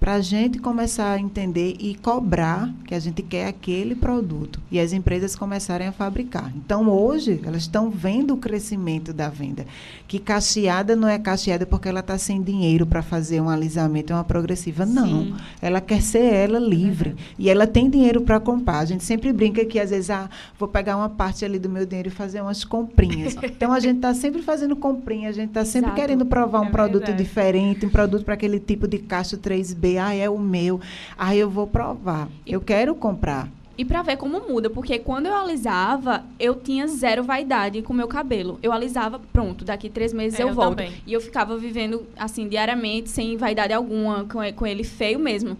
para a gente começar a entender e cobrar que a gente quer aquele produto e as empresas começarem a fabricar. Então, hoje, elas estão vendo o crescimento da venda. Que cacheada não é cacheada porque ela está sem dinheiro para fazer um alisamento, uma progressiva. Não. Sim. Ela quer ser ela livre. Uhum. E ela tem dinheiro para comprar. A gente sempre brinca que, às vezes, ah, vou pegar uma parte ali do meu dinheiro e fazer umas comprinhas. então, a gente está sempre fazendo comprinha, a gente está sempre querendo provar um é produto diferente, um produto para aquele tipo de caixa 3B ah, é o meu, aí eu vou provar, e, eu quero comprar. E para ver como muda, porque quando eu alisava, eu tinha zero vaidade com o meu cabelo. Eu alisava, pronto, daqui três meses é, eu, eu, volto. Também. E eu ficava vivendo, assim, diariamente, sem vaidade alguma, com, com ele feio mesmo.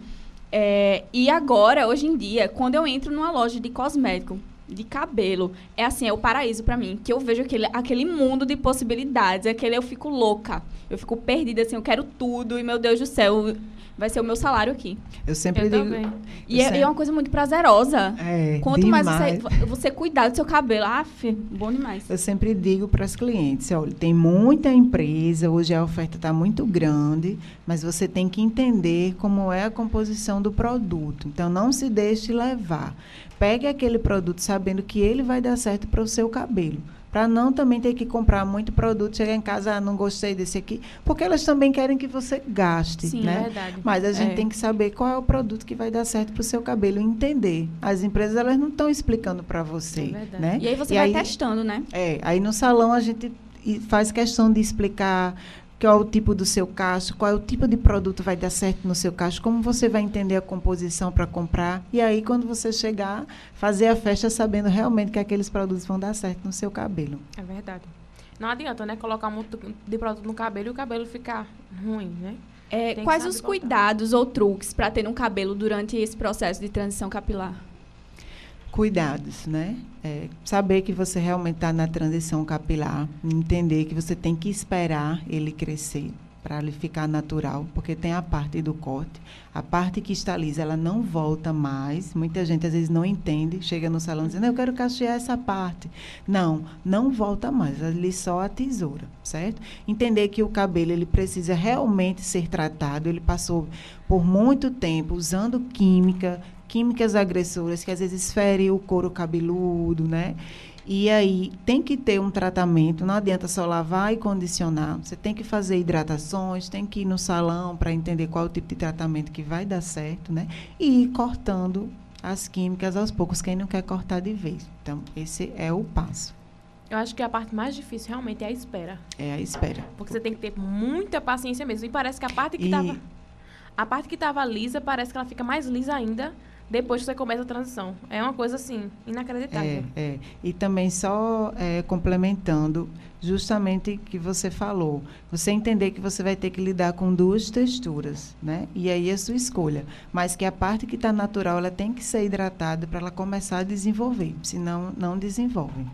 É, e agora, hoje em dia, quando eu entro numa loja de cosmético, de cabelo, é assim, é o paraíso para mim. Que eu vejo aquele, aquele mundo de possibilidades. Aquele eu fico louca. Eu fico perdida, assim, eu quero tudo. E, meu Deus do céu, vai ser o meu salário aqui. Eu sempre Eu digo. também. E eu é, e é uma coisa muito prazerosa. É, Quanto mais demais. você, você cuidar do seu cabelo, af, bom demais. Eu sempre digo para as clientes, olha, tem muita empresa, hoje a oferta está muito grande, mas você tem que entender como é a composição do produto. Então, não se deixe levar. Pegue aquele produto sabendo que ele vai dar certo para o seu cabelo. Para não também ter que comprar muito produto, chegar em casa, ah, não gostei desse aqui, porque elas também querem que você gaste, Sim, né? É verdade. Mas a gente É. tem que saber qual é o produto que vai dar certo para o seu cabelo entender. As empresas elas não estão explicando para você, É verdade. né? E aí você E vai aí- testando, né? É, aí no salão a gente faz questão de explicar qual é o tipo do seu cacho, qual é o tipo de produto vai dar certo no seu cacho, como você vai entender a composição para comprar. E aí, quando você chegar, fazer a festa sabendo realmente que aqueles produtos vão dar certo no seu cabelo. É verdade. Não adianta, né? Colocar muito de produto no cabelo e o cabelo ficar ruim, né? É, quais os botar. cuidados ou truques para ter um cabelo durante esse processo de transição capilar? Cuidados, né? É, saber que você realmente está na transição capilar, entender que você tem que esperar ele crescer para ele ficar natural, porque tem a parte do corte, a parte que está lisa, ela não volta mais. Muita gente às vezes não entende, chega no salão dizendo, eu quero cachear essa parte. Não, não volta mais, ali só a tesoura, certo? Entender que o cabelo ele precisa realmente ser tratado, ele passou por muito tempo usando química, químicas agressoras que às vezes ferem o couro cabeludo, né? E aí tem que ter um tratamento, não adianta só lavar e condicionar. Você tem que fazer hidratações, tem que ir no salão para entender qual o tipo de tratamento que vai dar certo, né? E ir cortando as químicas aos poucos, quem não quer cortar de vez. Então, esse é o passo. Eu acho que a parte mais difícil realmente é a espera. É a espera. Porque você tem que ter muita paciência mesmo. E parece que a parte que E- tava. A parte que tava lisa, parece que ela fica mais lisa ainda depois que você começa a transição. É uma coisa assim, inacreditável. É, é. E também só é, complementando, justamente que você falou, você entender que você vai ter que lidar com duas texturas, né? E aí é sua escolha. Mas que a parte que está natural, ela tem que ser hidratada para ela começar a desenvolver, senão não desenvolve.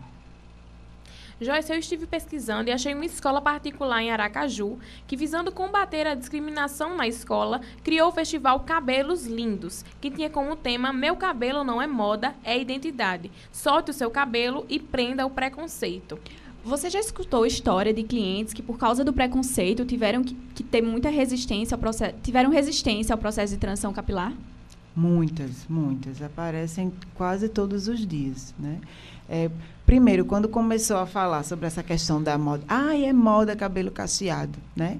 Joyce, eu estive pesquisando e achei uma escola particular em Aracaju que, visando combater a discriminação na escola, criou o festival Cabelos Lindos, que tinha como tema Meu cabelo não é moda, é identidade. Solte o seu cabelo e prenda o preconceito. Você já escutou história de clientes que, por causa do preconceito, tiveram que, que ter muita resistência ao processo, tiveram resistência ao processo de transição capilar? Muitas, muitas. Aparecem quase todos os dias, né? É, primeiro, quando começou a falar sobre essa questão da moda, ah, é moda cabelo cacheado, né?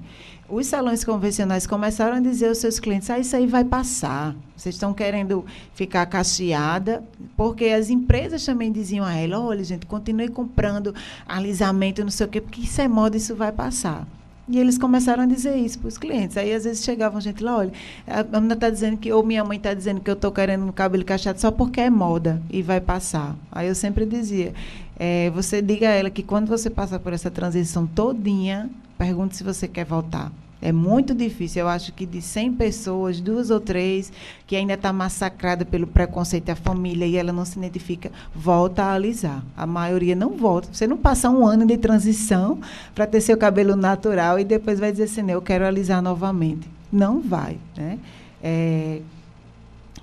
Os salões convencionais começaram a dizer aos seus clientes, ah, isso aí vai passar. Vocês estão querendo ficar cacheada, porque as empresas também diziam a ela, olha, gente, continue comprando alisamento, não sei o quê, porque isso é moda, isso vai passar. E eles começaram a dizer isso para os clientes. Aí, às vezes, chegavam gente lá, olha, a menina está dizendo que, ou minha mãe está dizendo que eu estou querendo um cabelo cacheado só porque é moda e vai passar. Aí eu sempre dizia, eh, você diga a ela que quando você passar por essa transição todinha, pergunte se você quer voltar. É muito difícil. Eu acho que de 100 pessoas, duas ou três que ainda está massacrada pelo preconceito da família e ela não se identifica, volta a alisar. A maioria não volta. Você não passa um ano de transição para ter seu cabelo natural e depois vai dizer assim, "Não, eu quero alisar novamente. Não vai. Né? É,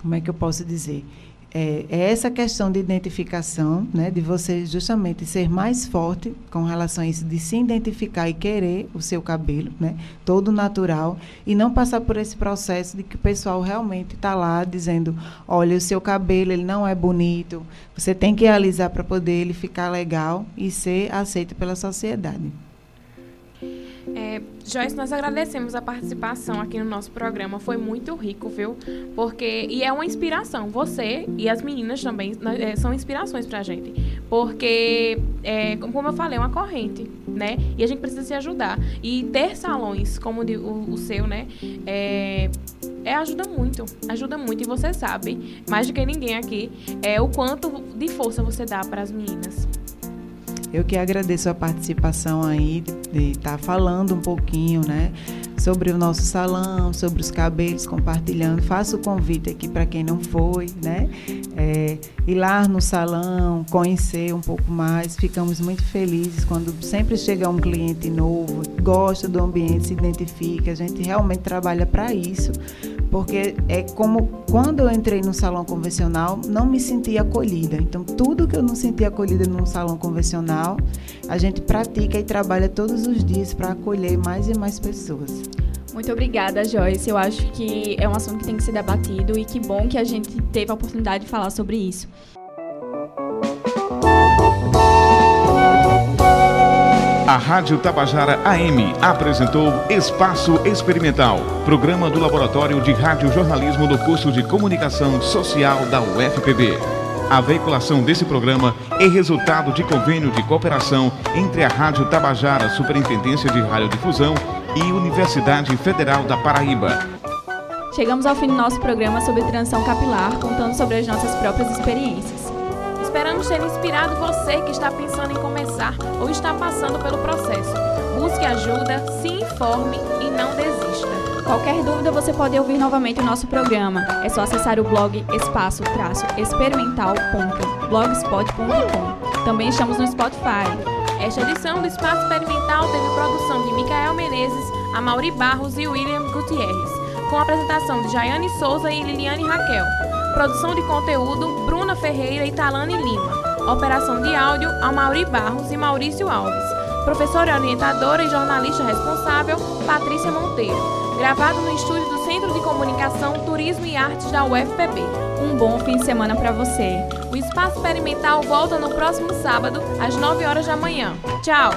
como é que eu posso dizer? É, é essa questão de identificação, né, de você justamente ser mais forte com relação a isso, de se identificar e querer o seu cabelo, né, todo natural, e não passar por esse processo de que o pessoal realmente está lá dizendo, olha, o seu cabelo ele não é bonito, você tem que alisar para poder ele ficar legal e ser aceito pela sociedade. É, Joyce, nós agradecemos a participação aqui no nosso programa. Foi muito rico, viu? Porque. E é uma inspiração. Você e as meninas também é, são inspirações pra gente. Porque, é, como eu falei, é uma corrente, né? E a gente precisa se ajudar. E ter salões como o- o seu, né? É, é, ajuda muito. Ajuda muito. E você sabe, mais do que ninguém aqui, é o quanto de força você dá para as meninas. Eu que agradeço a participação aí, de estar falando um pouquinho, né, sobre o nosso salão, sobre os cabelos, compartilhando. Faço o convite aqui para quem não foi, né, é, ir lá no salão, conhecer um pouco mais. Ficamos muito felizes quando sempre chega um cliente novo, gosta do ambiente, se identifica. A gente realmente trabalha para isso, porque é como quando eu entrei no salão convencional, não me senti acolhida. Então, tudo que eu não senti acolhida num salão convencional, a gente pratica e trabalha todos os dias para acolher mais e mais pessoas. Muito obrigada, Joyce. Eu acho que é um assunto que tem que ser debatido e que bom que a gente teve a oportunidade de falar sobre isso. A Rádio Tabajara AM apresentou Espaço Experimental, programa do Laboratório de Rádio Jornalismo do curso de Comunicação Social da UFPB. A veiculação desse programa é resultado de convênio de cooperação entre a Rádio Tabajara Superintendência de Radiodifusão e Universidade Federal da Paraíba. Chegamos ao fim do nosso programa sobre transição capilar, contando sobre as nossas próprias experiências. Esperamos ter inspirado você que está pensando em começar ou está passando pelo processo. Busque ajuda, se informe e não desista. Qualquer dúvida você pode ouvir novamente o nosso programa. É só acessar o blog espaço-experimental.blogspot.com. Também estamos no Spotify. Esta edição do Espaço Experimental teve produção de Micael Menezes, Amaury Barros e William Gutierrez, com a apresentação de Jaiane Souza e Liliane Raquel. Produção de conteúdo, Bruna Ferreira e Talane Lima. Operação de áudio, Amaury Barros e Maurício Alves. Professora orientadora e jornalista responsável, Patrícia Monteiro. Gravado no estúdio do Centro de Comunicação, Turismo e Artes da UFPB. Um bom fim de semana para você. O Espaço Experimental volta no próximo sábado, às 9 horas da manhã. Tchau!